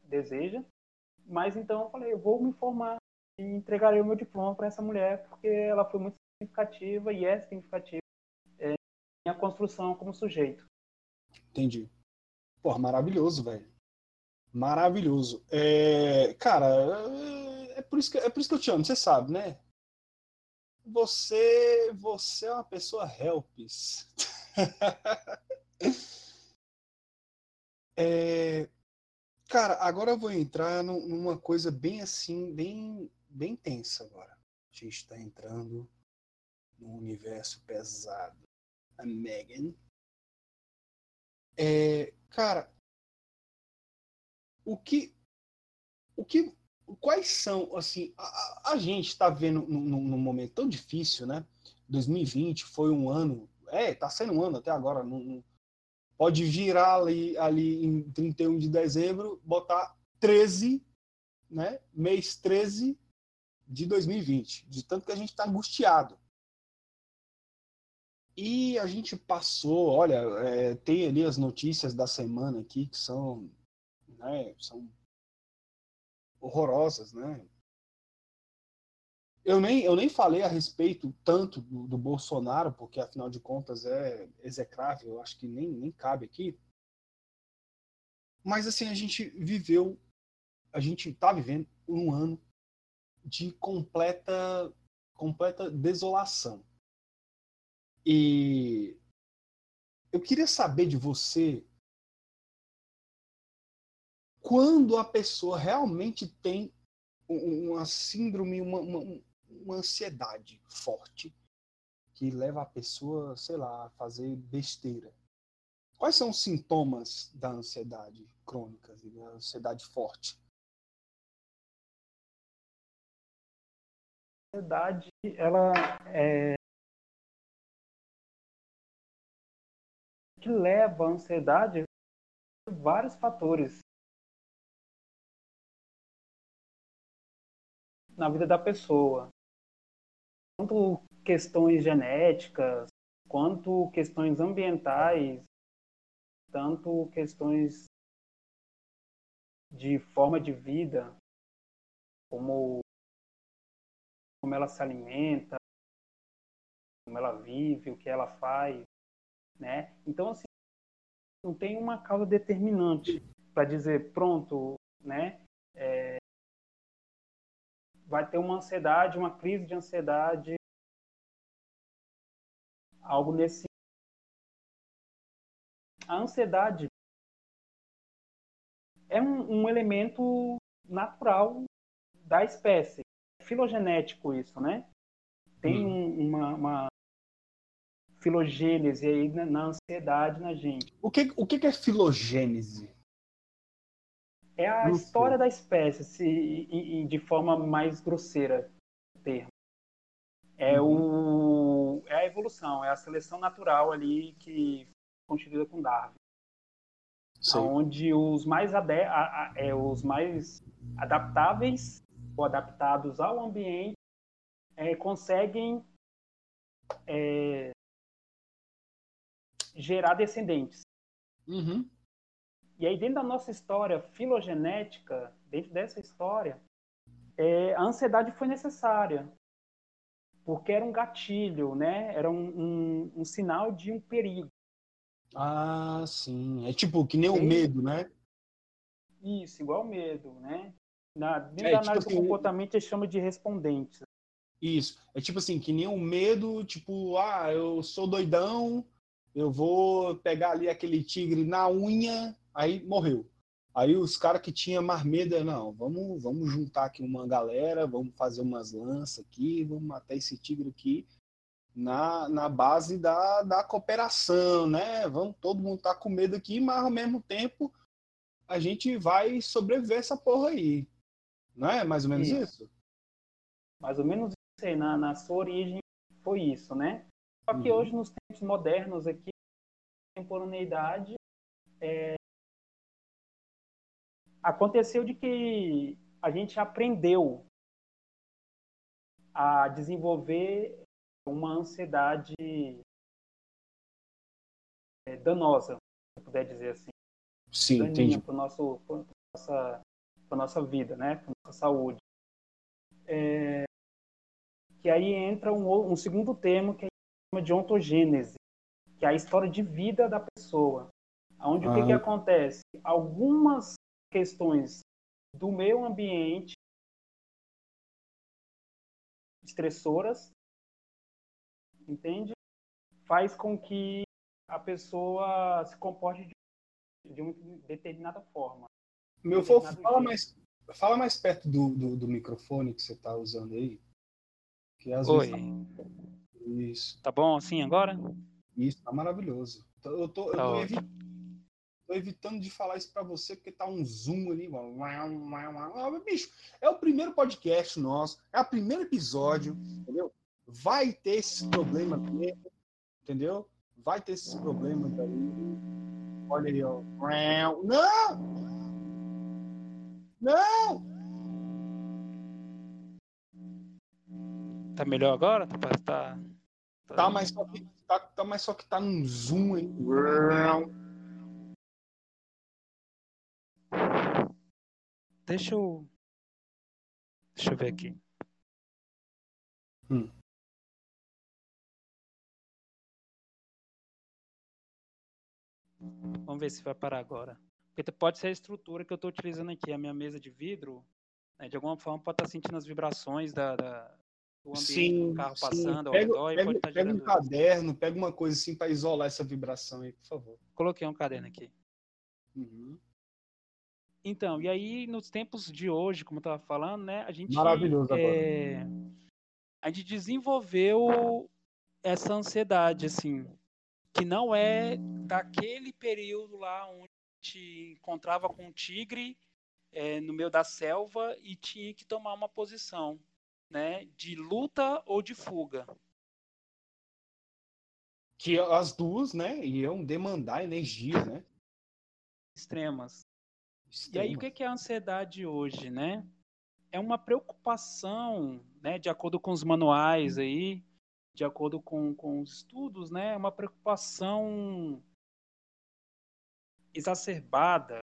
deseja, mas então eu falei, eu vou me formar e entregarei o meu diploma para essa mulher, porque ela foi muito significativa e é significativa é, minha construção como sujeito. Entendi. Pô, maravilhoso, velho. Maravilhoso. É, cara, é por, isso que, é por isso que eu te amo, você sabe, né? Você, você é uma pessoa helps. é, cara, agora eu vou entrar numa coisa bem assim, bem bem tensa agora. A gente está entrando num universo pesado. A Megan. É, cara, o que, o que, quais são, assim, a, a gente está vendo num, num, momento tão difícil, né? 2020 foi um ano, é, tá sendo um ano até agora, não, pode virar ali, ali em 31 de dezembro, botar 13, né? Mês 13 de 2020, de tanto que a gente está angustiado. E a gente passou, olha, é, tem ali as notícias da semana aqui que são, né, são horrorosas, né? Eu nem, eu nem falei a respeito tanto do, do Bolsonaro, porque afinal de contas é execrável, eu acho que nem, nem cabe aqui. Mas assim, a gente viveu, a gente está vivendo um ano de completa, completa desolação. E eu queria saber de você quando a pessoa realmente tem uma síndrome, uma, uma, uma ansiedade forte que leva a pessoa, sei lá, a fazer besteira. Quais são os sintomas da ansiedade crônica, da ansiedade forte? ansiedade, ela é que leva a ansiedade vários fatores na vida da pessoa, tanto questões genéticas, quanto questões ambientais, tanto questões de forma de vida, como como ela se alimenta, como ela vive, o que ela faz, né? Então assim, não tem uma causa determinante para dizer pronto, né? É, vai ter uma ansiedade, uma crise de ansiedade, algo nesse. A ansiedade é um, um elemento natural da espécie filogenético isso, né? Tem hum. uma, uma filogênese aí na, na, ansiedade na gente. O que, o que é filogênese? É a história da espécie, se, e, e de forma mais grosseira termo. É, uhum. o, é a evolução, é a seleção natural ali que constituída com Darwin. Sim. Onde os mais, ade a, a, é, os mais adaptáveis ou adaptados ao ambiente é, conseguem é, gerar descendentes. Uhum. E aí, dentro da nossa história filogenética, dentro dessa história, é, a ansiedade foi necessária. porque era um gatilho, né? Era um, um, um sinal de um perigo. Ah, sim. É tipo que nem o medo, né? Isso, igual medo, né? Na, dentro É, da tipo análise assim, do comportamento, eles chamam de respondentes. Isso. É tipo assim, que nem o medo, tipo, ah, eu sou doidão, eu vou pegar ali aquele tigre na unha, aí morreu. Aí os caras que tinham mais medo, é, não, vamos, vamos juntar aqui uma galera, vamos fazer umas lanças aqui, vamos matar esse tigre aqui na, na base da, da cooperação, né? Vamos, todo mundo tá com medo aqui, mas ao mesmo tempo a gente vai sobreviver essa porra aí. Não é mais ou menos Isso. isso? Mais ou menos isso aí, na, na sua origem foi isso, né? Só que Uhum. hoje, nos tempos modernos aqui, contemporaneidade, é, aconteceu de que a gente aprendeu a desenvolver uma ansiedade é, danosa, se eu puder dizer assim. Sim, daninha entendi. para nosso pra nossa pra nossa vida, né? Para nossa saúde. É, que aí entra um, um segundo termo que a de ontogênese, que é a história de vida da pessoa. Onde o que, Ah. que acontece? Algumas questões do meio ambiente estressoras, entende? Faz com que a pessoa se comporte de, de uma determinada forma. Meu fofo, fala jeito. mais, fala mais perto do, do, do microfone que você tá usando aí. Que às Oi. vezes. Isso, Tá bom assim agora? isso, tá maravilhoso. Tô- Eu tô, eu Tá tô, ótimo. evi- tô evitando de falar isso pra você, porque tá um zoom ali. mano. Bicho, é o primeiro podcast nosso, é o primeiro episódio, entendeu? Vai ter esses problemas mesmo, entendeu? Vai ter esses problemas aí. Olha aí, ó. Não! Não! Tá melhor agora? Tá, tá, Tá, mas só que tá, tá, mas só que tá num zoom aí. Deixa eu. Deixa eu ver aqui. Hum. Vamos ver se vai parar agora. Porque pode ser a estrutura que eu estou utilizando aqui, a minha mesa de vidro, né, de alguma forma pode estar sentindo as vibrações da, da- ambiente Sim, do carro sim. passando ao Pega, redor pega- pode estar pega um caderno, pega uma coisa assim pra isolar essa vibração aí, por favor. Coloquei um caderno aqui. Uhum. Então, e aí nos tempos de hoje, como eu estava falando, né, a gente Maravilhoso agora. é, a gente desenvolveu essa ansiedade assim, que não é daquele período lá onde a gente encontrava com um tigre é, no meio da selva e tinha que tomar uma posição, né, de luta ou de fuga. Que as duas, né, iam demandar energia, né? extremas. E aí, o que que é a ansiedade hoje, né? É uma preocupação, né, de acordo com os manuais aí, de acordo com, com os estudos, né, é uma preocupação exacerbada,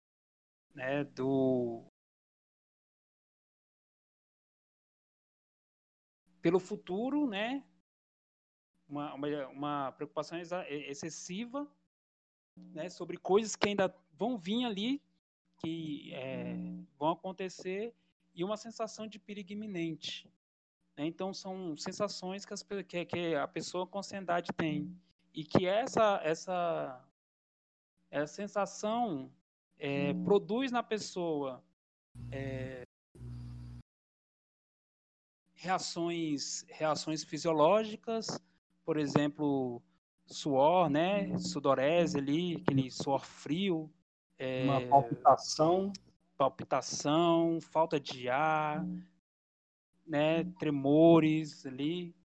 né, do pelo futuro, né, uma, uma, uma preocupação exa- excessiva, né, sobre coisas que ainda vão vir ali, que é, vão acontecer, e uma sensação de perigo iminente. né? Então, são sensações que, as que- que a pessoa com ansiedade tem. E que essa, essa, essa sensação é, produz na pessoa é, reações, reações fisiológicas, por exemplo, suor, né? Sudorese ali, aquele suor frio, é, Uma palpitação. palpitação, falta de ar, né, tremores ali,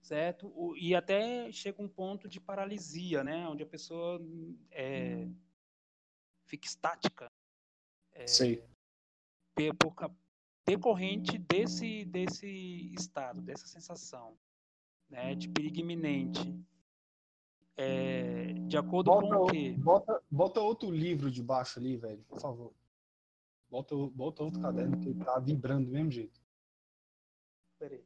certo? E até chega um ponto de paralisia, né, onde a pessoa é, fica estática, é, por decorrente desse desse estado, dessa sensação, né, de perigo iminente. É, de acordo Bota, com o o- que bota, bota outro livro debaixo ali, velho, por favor. Bota, bota outro caderno que tá vibrando do mesmo jeito. Peraí.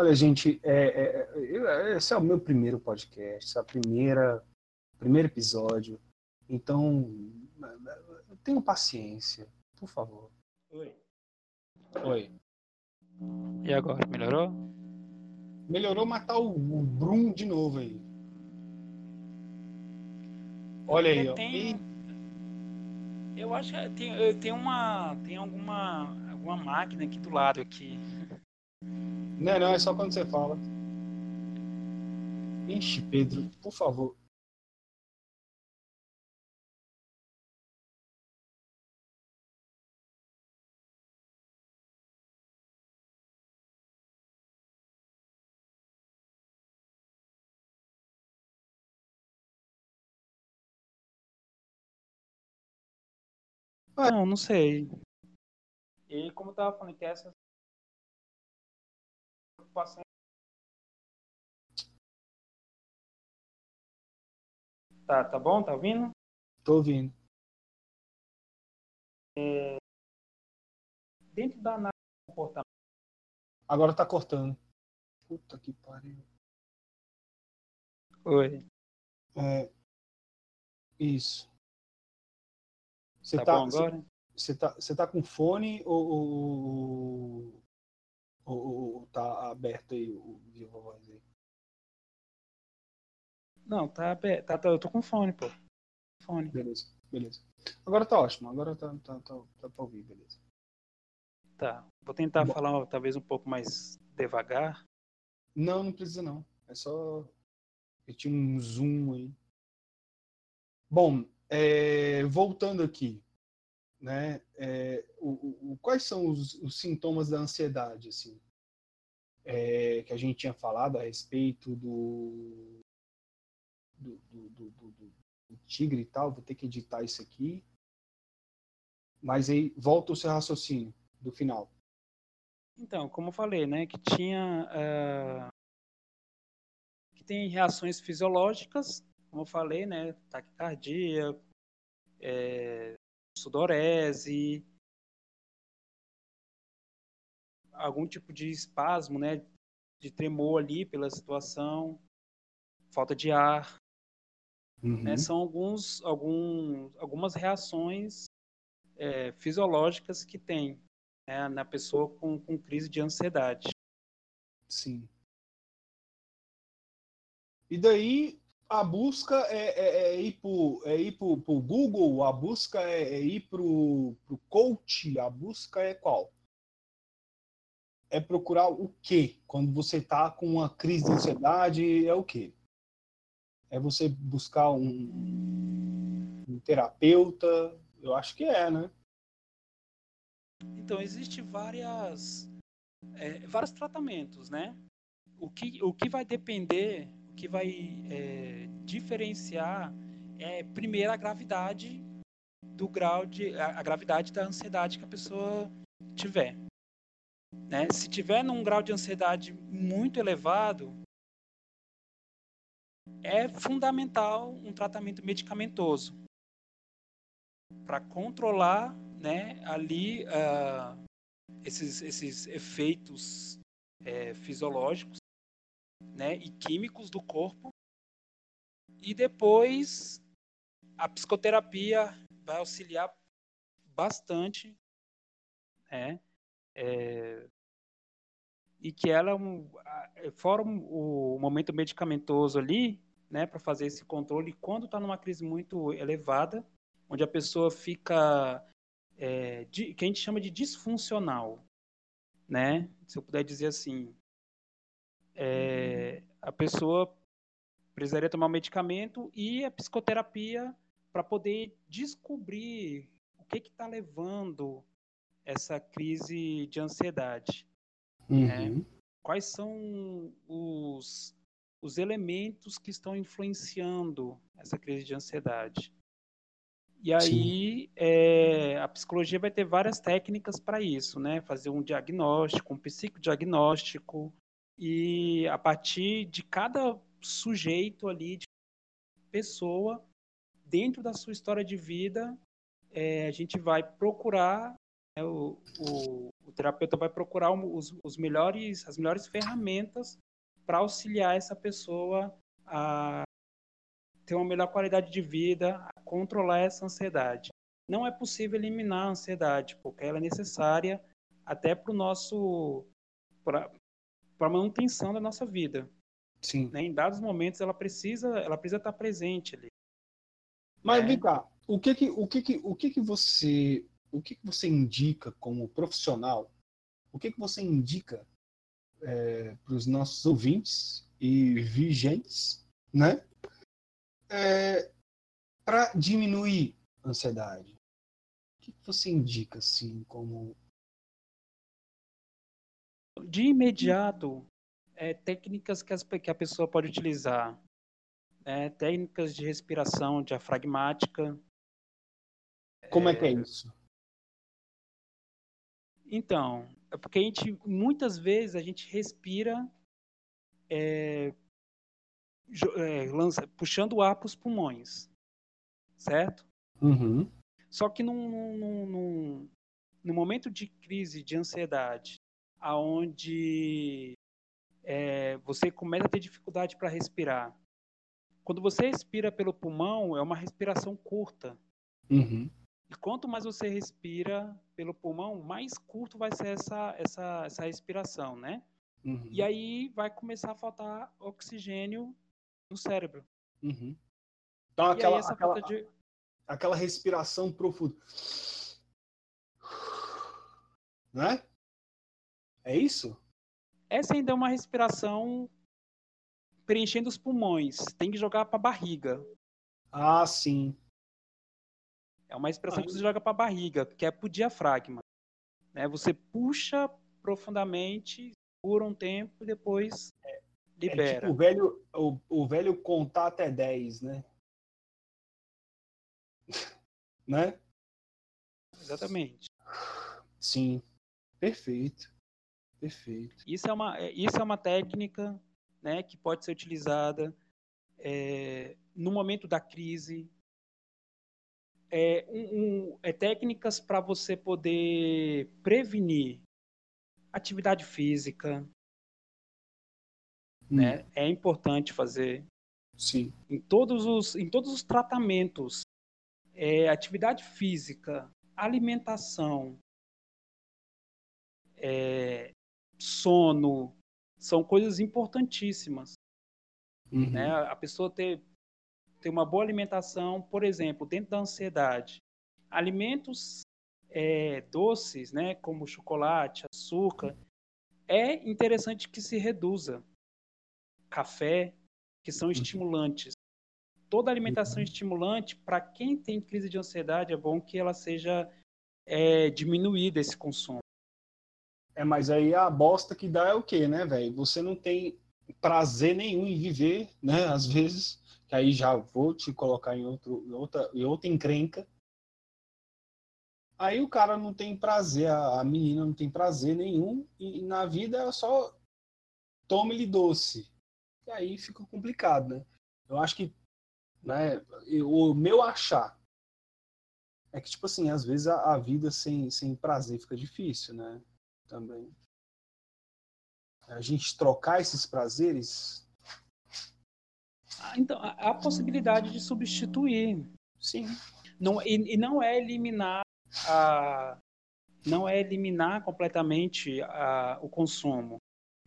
Olha, gente, é, é, é, esse é o meu primeiro podcast, essa primeira primeiro episódio. Então, tenham paciência, por favor. Oi. Oi. E agora, melhorou? Melhorou matar o, o Brum de novo aí. Olha aí, ó. Tem, eu acho que tem, tem uma. Tem alguma. alguma máquina aqui do lado aqui. Não, não, é só quando você fala. Ixi, Pedro, por favor. Não, não sei. E como eu tava falando que essa preocupação Tá, tá bom? Tá ouvindo? Tô ouvindo. Dentro da análise do comportamento, Agora tá cortando. Puta que pariu. Oi. É, isso. Você Tá, tá, bom agora? Você tá, você tá com fone ou, ou, ou- ou tá aberto aí o Viva Voz aí? Não, tá, aberto, tá, tá. Eu tô com fone, pô. Fone. Beleza, beleza. Agora tá ótimo, agora tá, tá, tá, tá pra ouvir, beleza. Tá. Vou tentar Bom. falar talvez um pouco mais devagar. Não, não precisa não. É só. Eu tinha um zoom aí. Bom, é, voltando aqui, né? é, o, o- quais são os, os sintomas da ansiedade, assim? É, que a gente tinha falado a respeito do do, do, do, do- tigre e tal. Vou ter que editar isso aqui. Mas aí volta o seu raciocínio do final. Então, como eu falei, né, que tinha ah, que tem reações fisiológicas, como eu falei, né, taquicardia, é, sudorese, algum tipo de espasmo, né, de tremor ali pela situação, falta de ar, né, Uhum. são alguns, algum, algumas reações é, fisiológicas que tem né, na pessoa com, com crise de ansiedade. Sim. E daí a busca é, é, é ir pro, é pro Google, a busca é, é ir pro, pro coach, a busca é qual? É procurar o quê? Quando você tá com uma crise de ansiedade, é o quê? É você buscar um, um terapeuta? Eu acho que é, né? Então, existe várias, é, vários tratamentos, né? O que, o que vai depender, o que vai é, diferenciar é, primeiro, a gravidade do grau de, a, a gravidade da ansiedade que a pessoa tiver. Né? Se tiver num grau de ansiedade muito elevado, é fundamental um tratamento medicamentoso para controlar né, ali ah, esses, esses efeitos eh, fisiológicos né, e químicos do corpo. E depois a psicoterapia vai auxiliar bastante, né, eh, e que ela, a- fora o o momento medicamentoso ali, né, para fazer esse controle, quando está numa crise muito elevada, onde a pessoa fica é, de- que a gente chama de disfuncional, né? Se eu puder dizer assim, é, a pessoa precisaria tomar um medicamento e a psicoterapia para poder descobrir o que está levando essa crise de ansiedade. Uhum. Quais são os, os elementos que estão influenciando essa crise de ansiedade? E aí é, a psicologia vai ter várias técnicas para isso, né? Fazer um diagnóstico, um psicodiagnóstico, e a partir de cada sujeito ali, de pessoa, dentro da sua história de vida, é, a gente vai procurar né, o, o- O terapeuta vai procurar os, os melhores, as melhores ferramentas para auxiliar essa pessoa a ter uma melhor qualidade de vida, a controlar essa ansiedade. Não é possível eliminar a ansiedade, porque ela é necessária até para o nosso para manutenção da nossa vida. Sim. Né? Em dados momentos ela precisa ela precisa estar presente ali. Mas É. vem cá, o que que, o que que, o que que você, o que que você indica como profissional? O que que você indica para os nossos ouvintes e vigentes, né? para diminuir a ansiedade. O que que você indica assim como De imediato, é, técnicas que, as que a pessoa pode utilizar. né? técnicas de respiração diafragmática. como é que é isso? Então, é porque a gente, muitas vezes, a gente respira é, é, lança- puxando o ar para os pulmões, certo? Uhum. Só que num, num, num, num momento de crise, de ansiedade, aonde é, você começa a ter dificuldade para respirar. Quando você respira pelo pulmão, é uma respiração curta. Uhum. E quanto mais você respira pelo pulmão, mais curto vai ser essa, essa, essa respiração, né? Uhum. E aí vai começar a faltar oxigênio no cérebro. Uhum. Então e aquela, aí essa aquela, falta de... aquela respiração profunda. Né? É isso? Essa ainda é uma respiração preenchendo os pulmões. Tem que jogar para a barriga. Ah, sim. É uma respiração Ah, que você joga para a barriga, que é pro diafragma. Né? Você puxa profundamente, por um tempo e depois É libera. tipo o velho, o, o velho contar até 10, né? né? Exatamente. Sim. Perfeito. Perfeito. Isso é uma, é- isso é uma técnica né, que pode ser utilizada é, no momento da crise. É, um- um- é técnicas para você poder prevenir atividade física. Hum, Né? É importante fazer Sim. em todos os, em todos os tratamentos. É, atividade física, alimentação, é, sono, são coisas importantíssimas. Uhum. né? A pessoa ter, ter uma boa alimentação, por exemplo, dentro da ansiedade. Alimentos é, doces, né, como chocolate, açúcar, é interessante que se reduza. Café, que são estimulantes. Toda alimentação estimulante, para quem tem crise de ansiedade, é bom que ela seja é, diminuída esse consumo. É, mas aí a bosta que dá é o quê, né, velho? Você não tem prazer nenhum em viver, né? Às vezes, que aí já vou te colocar em, outro, em outra, em outra encrenca. Aí o cara não tem prazer, a, a menina não tem prazer nenhum, e, na vida é só tome-lhe doce. E aí fica complicado, né? Eu acho que, né, eu- o meu achar é que, tipo assim, às vezes a, a vida sem, sem prazer fica difícil, né? Também. A gente trocar esses prazeres, Ah, Então, há a possibilidade de substituir. sim. Não, e, e não é eliminar a, não é eliminar completamente a, o consumo,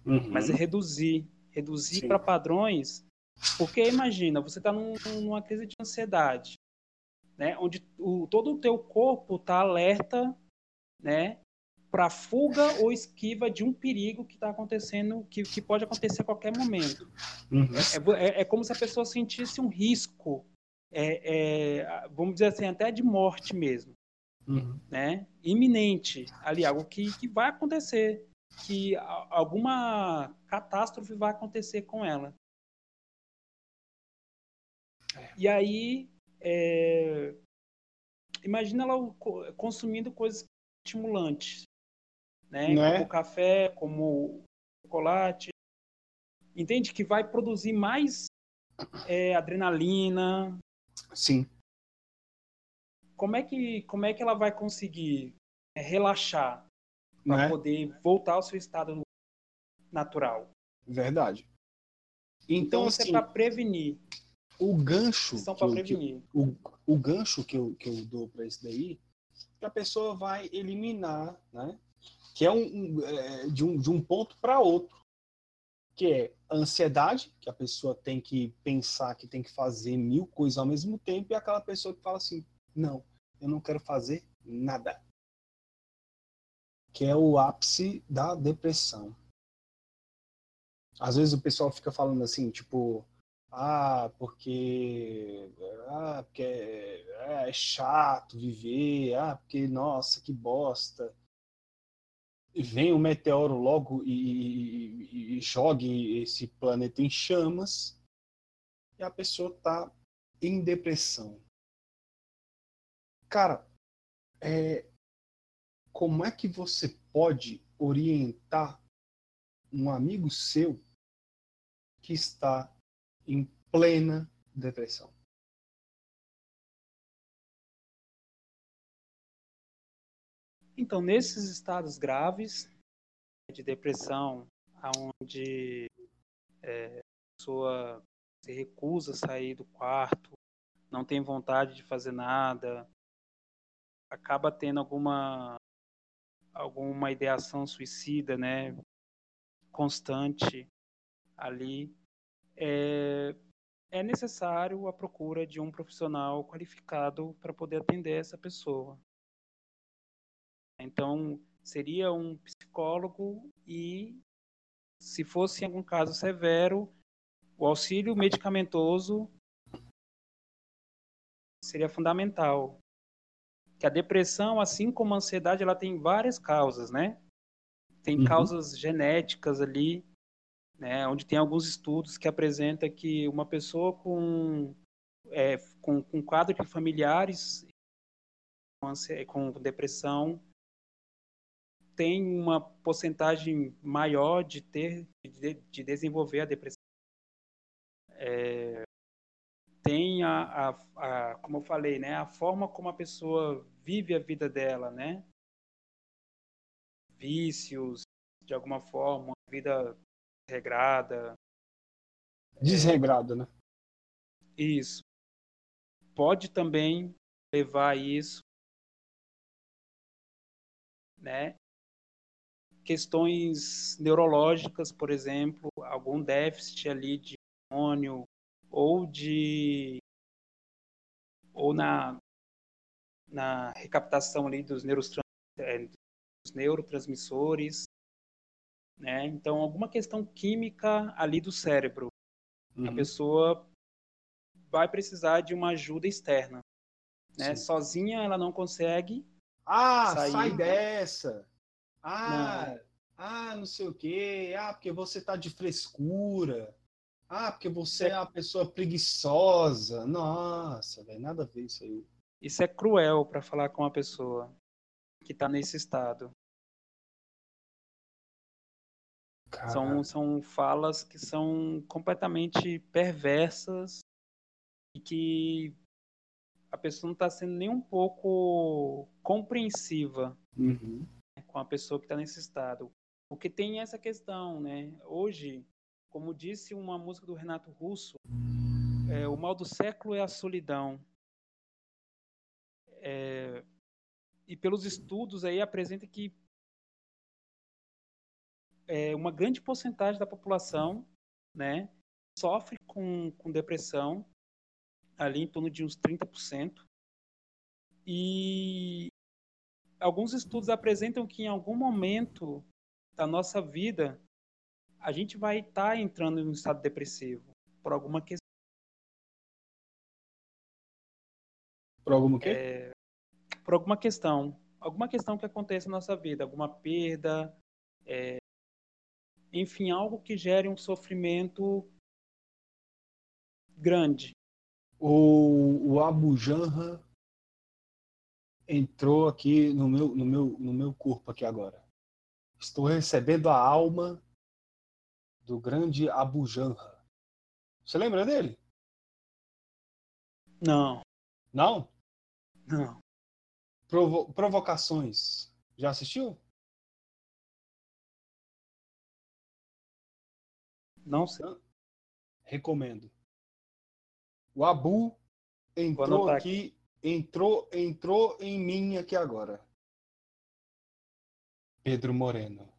mas é reduzir, reduzir para padrões, porque imagina, você está num, numa crise de ansiedade, né, onde o, todo o teu corpo está alerta, né, para fuga ou esquiva de um perigo que está acontecendo, que, que pode acontecer a qualquer momento. Uhum. É, vo- é- é como se a pessoa sentisse um risco, é, é, vamos dizer assim, até de morte mesmo, Uhum. né? Iminente, ali, algo que, que vai acontecer, que alguma catástrofe vai acontecer com ela. E aí, é, imagina ela co- consumindo coisas estimulantes, né? Né? Como café, como chocolate. Entende que vai produzir mais é, adrenalina. Sim. Como é que como é que ela vai conseguir é, relaxar? para Né? poder voltar ao seu estado natural. Verdade. Então, Então, isso assim, é para prevenir. o gancho São que para eu- que- prevenir. o, o gancho que eu, que eu dou para isso daí, que a pessoa vai eliminar, né? Que é, um, é, de, um, de um ponto para outro. Que é a ansiedade, que a pessoa tem que pensar que tem que fazer mil coisas ao mesmo tempo, e aquela pessoa que fala assim: não, eu não quero fazer nada. Que é o ápice da depressão. Às vezes o pessoal fica falando assim, tipo, ah, porque, ah, porque é, é chato viver, ah, porque, nossa, que bosta. Vem o meteoro logo e, e- e jogue esse planeta em chamas e a pessoa tá em depressão. Cara, é, como é que você pode orientar um amigo seu que está em plena depressão? Então, nesses estados graves de depressão, onde a pessoa se recusa a sair do quarto, não tem vontade de fazer nada, acaba tendo alguma alguma ideação suicida, né, constante ali, é, é necessário a procura de um profissional qualificado para poder atender essa pessoa. Então, seria um psicólogo e, se fosse em algum caso severo, o auxílio medicamentoso seria fundamental. Que a depressão, assim como a ansiedade, ela tem várias causas, né? Tem Uhum. causas genéticas ali, né? Onde tem alguns estudos que apresenta que uma pessoa com é, com, com quadro de familiares com, com depressão tem uma porcentagem maior de ter de, de desenvolver a depressão. É, tem a, a, a, como eu falei, né, a forma como a pessoa vive a vida dela, né? Vícios, de alguma forma, vida regrada, Desregrado, né? isso pode também levar isso, né? Questões neurológicas, por exemplo, algum déficit ali de hormônio ou de ou na na recaptação ali dos, eh, dos neurotransmissores, né? Então alguma questão química ali do cérebro a Uhum. pessoa vai precisar de uma ajuda externa. Né? Sim. Sozinha ela não consegue. Ah, sair. sai dessa. Ah, Não. ah, não sei o quê. Ah, porque você tá de frescura. Ah, porque você é uma pessoa preguiçosa. Nossa, velho, nada a ver isso aí. Isso é cruel para falar com uma pessoa que está nesse estado. São, são falas que são completamente perversas e que a pessoa não está sendo nem um pouco compreensiva Uhum. Com a pessoa que está nesse estado. Porque tem essa questão, né? Hoje, como disse uma música do Renato Russo, é, o mal do século é a solidão. É, e pelos estudos aí apresenta que é, uma grande porcentagem da população, né, sofre com, com depressão, ali em torno de uns 30%. E alguns estudos apresentam que em algum momento da nossa vida a gente vai estar entrando em um estado depressivo por alguma questão. Por algum quê? É, por alguma questão, alguma questão que aconteça na nossa vida, alguma perda, é, enfim, algo que gere um sofrimento grande. O, o Abu Janra entrou aqui no meu, no meu, no meu corpo aqui agora. Estou recebendo a alma do grande Abu Janra. Você lembra dele? Não. Não? Não. Provo provocações. Já assistiu? Não sei. Recomendo. O Abu entrou aqui, aqui entrou, entrou em mim aqui agora. Pedro Moreno.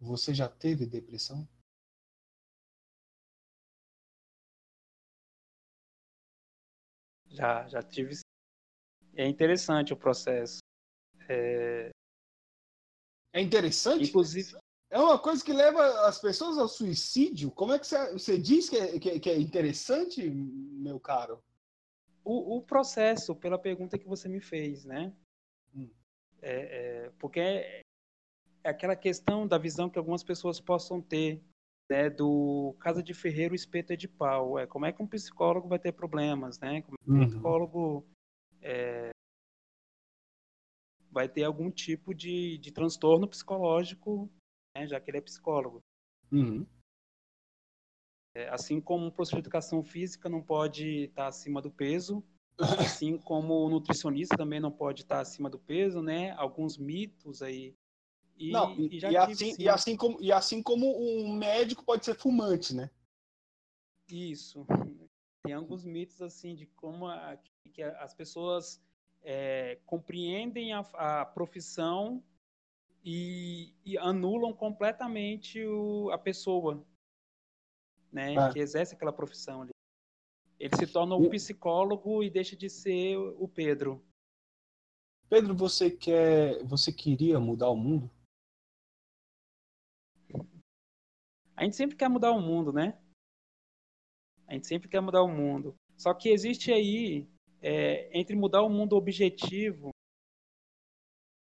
Você já teve depressão? Já, já tive. É interessante o processo. É, É interessante? inclusive, É uma coisa que leva as pessoas ao suicídio? Como é que você, você diz que é, que, é- que é interessante, meu caro? O, o processo, pela pergunta que você me fez, né? Hum. É, é, porque é, é aquela questão da visão que algumas pessoas possam ter, né? Do casa de ferreiro, espeto é de pau. É, como é que um psicólogo vai ter problemas, né? Como é que um psicólogo é, vai ter algum tipo de, de transtorno psicológico, né? Já que ele é psicólogo. Uhum. É, assim como um professor de educação física não pode estar acima do peso, assim como o nutricionista também não pode estar acima do peso, né? Alguns mitos aí. E, Não, e, e assim, sim, e, assim como, e assim como um médico pode ser fumante, né? isso. Tem alguns mitos assim de como a- que as pessoas é, compreendem a, a profissão e, e anulam completamente o- a pessoa, né? Ah. Que exerce aquela profissão ali. Ele se torna um psicólogo e deixa de ser o Pedro. Pedro, você quer, você queria mudar o mundo? A gente sempre quer mudar o mundo, né? A gente sempre quer mudar o mundo. Só que existe aí, é, entre mudar o mundo objetivo,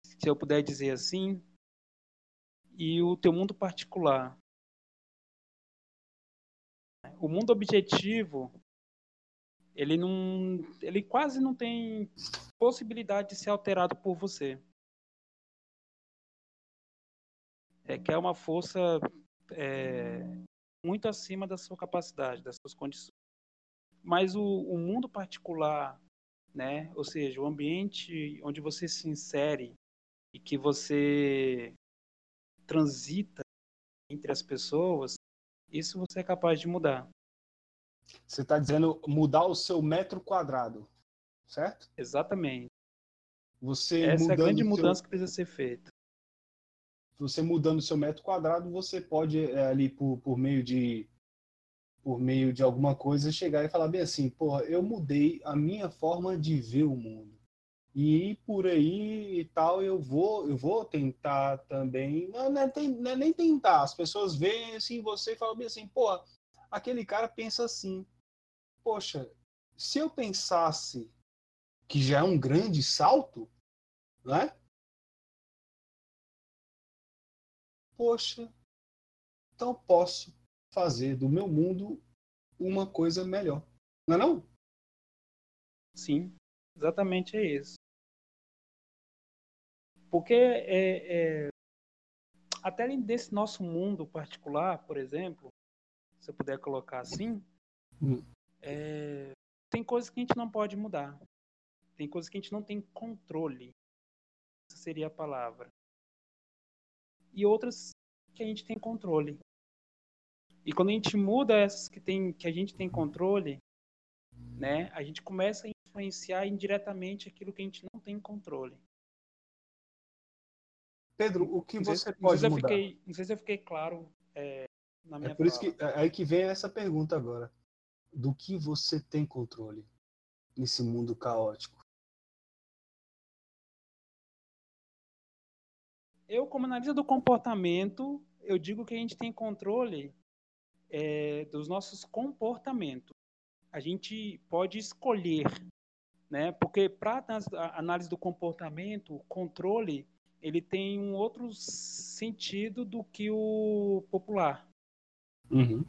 se eu puder dizer assim, e o teu mundo particular. O mundo objetivo, ele não, ele quase não tem possibilidade de ser alterado por você. É que é uma força é, muito acima da sua capacidade, das suas condições. Mas o, o mundo particular, né, ou seja, o ambiente onde você se insere e que você transita entre as pessoas, isso você é capaz de mudar. Você está dizendo mudar o seu metro quadrado, certo? Exatamente. Você Essa é a grande seu- mudança que precisa ser feita. você mudando o seu metro quadrado, você pode é, ali por, por meio de por meio de alguma coisa chegar e falar bem assim, porra, eu mudei a minha forma de ver o mundo. E por aí e tal, eu vou, eu vou tentar também, não, não, é, tem- não é nem tentar, as pessoas veem assim você e falam assim, porra, aquele cara pensa assim. Poxa, se eu pensasse que já é um grande salto, né? poxa, então posso fazer do meu mundo uma coisa melhor. Não é não? Sim, exatamente é isso. Porque é, é, até desse nosso mundo particular, por exemplo, se eu puder colocar assim, Hum. é, tem coisas que a gente não pode mudar. Tem coisas que a gente não tem controle. Essa seria a palavra. E outras que a gente tem controle. E quando a gente muda essas que, tem, que a gente tem controle, né, a gente começa a influenciar indiretamente aquilo que a gente não tem controle. Pedro, o que você se- não sei pode se mudar? fiquei, não sei se eu fiquei claro é, na minha É por isso que é aí que vem essa pergunta agora. Do que você tem controle nesse mundo caótico? Eu, como analista do comportamento, eu digo que a gente tem controle é, dos nossos comportamentos. A gente pode escolher, né? Porque para a análise do comportamento, o controle ele tem um outro sentido do que o popular. Uhum.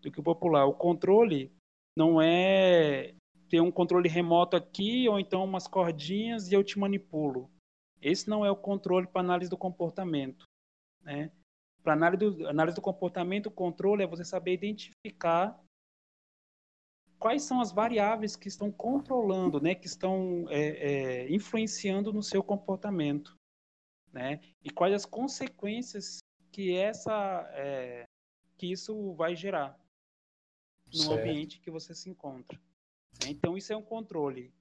do que o popular. O controle não é ter um controle remoto aqui ou então umas cordinhas e eu te manipulo. Esse não é o controle para análise do comportamento, né? Para análise do, análise do comportamento, o controle é você saber identificar quais são as variáveis que estão controlando, né? Que estão é, é, influenciando no seu comportamento, né? E quais as consequências que essa é, que isso vai gerar no Certo. ambiente que você se encontra. né? Então isso é um controle,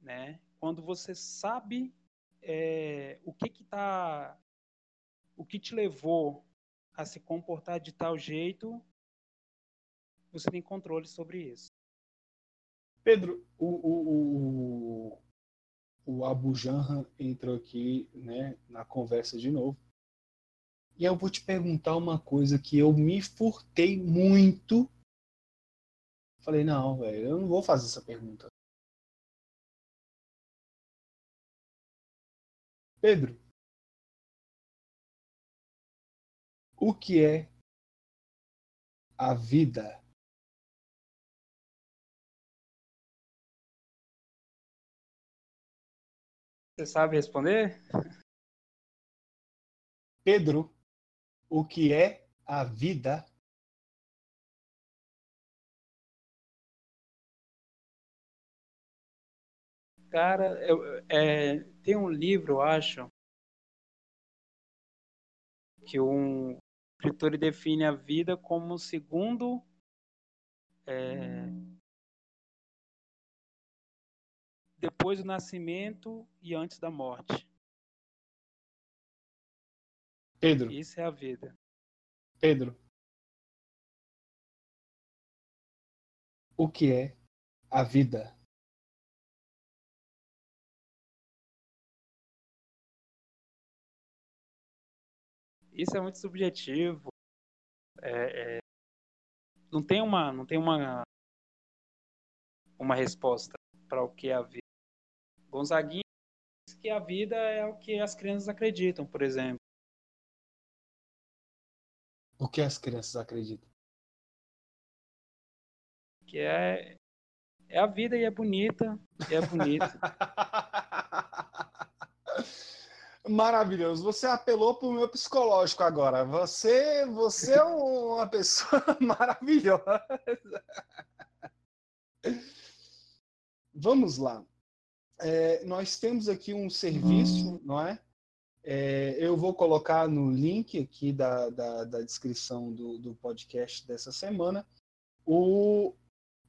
né? Quando você sabe é, o que que tá, o que te levou a se comportar de tal jeito, você tem controle sobre isso. Pedro, o, o, o, o Abu Janra entrou aqui né, na conversa de novo. E eu vou te perguntar uma coisa que eu me furtei muito. Falei, não, velho, eu não vou fazer essa pergunta. Pedro, o que é a vida? Você sabe responder? Pedro, o que é a vida? Cara, eu- é, tem um livro, eu acho, que um escritor define a vida como o segundo é, depois do nascimento e antes da morte. Pedro, Isso é a vida. Pedro. O que é a vida? Isso é muito subjetivo. É, é, não tem uma, não tem uma, uma resposta para o que é a vida. Gonzaguinha diz que a vida é o que as crianças acreditam, por exemplo. O que as crianças acreditam? que é é a vida e é bonita, e é bonita. Maravilhoso. Você apelou para o meu psicológico agora. Você, você é uma pessoa maravilhosa. Vamos lá. É, nós temos aqui um serviço, não é? É, eu vou colocar no link aqui da, da, da descrição do, do podcast dessa semana o,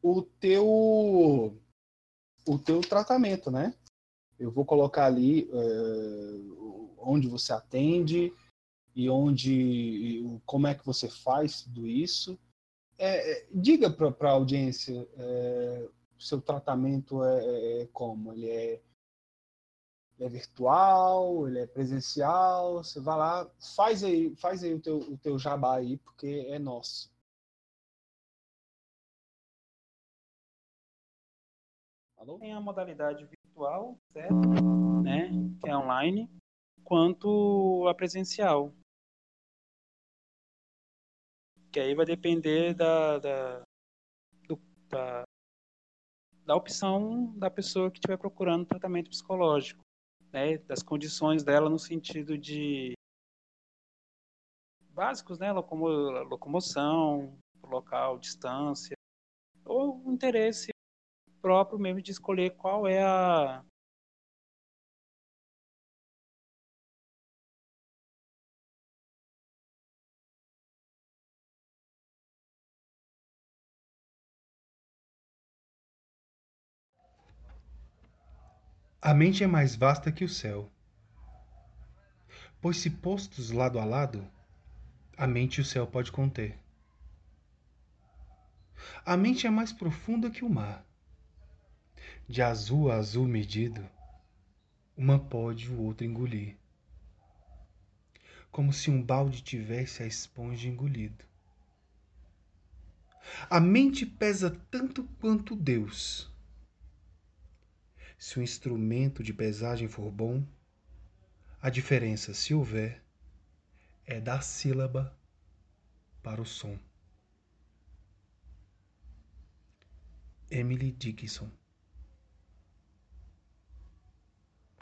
o teu o teu tratamento, né? Eu vou colocar ali é, onde você atende e onde como é que você faz tudo isso. É, é, diga para a audiência é, o seu tratamento é, é como? Ele é, é virtual? Ele é presencial? Você vai lá, faz aí, faz aí o teu, o teu jabá aí, porque é nosso. Alô? Tem a modalidade virtual, certo? Né? Que é online, quanto a presencial. Que aí vai depender da, da, do- da, da opção da pessoa que estiver procurando tratamento psicológico, né? Das condições dela no sentido de básicos, né? Locomo, locomoção, local, distância, ou interesse próprio mesmo de escolher qual é a A mente é mais vasta que o céu. Pois se postos lado a lado, a mente e o céu pode conter. A mente é mais profunda que o mar. De azul a azul medido, uma pode o outro engolir. Como se um balde tivesse a esponja engolido. A mente pesa tanto quanto Deus. Se o instrumento de pesagem for bom, a diferença, se houver, é da sílaba para o som. Emily Dickinson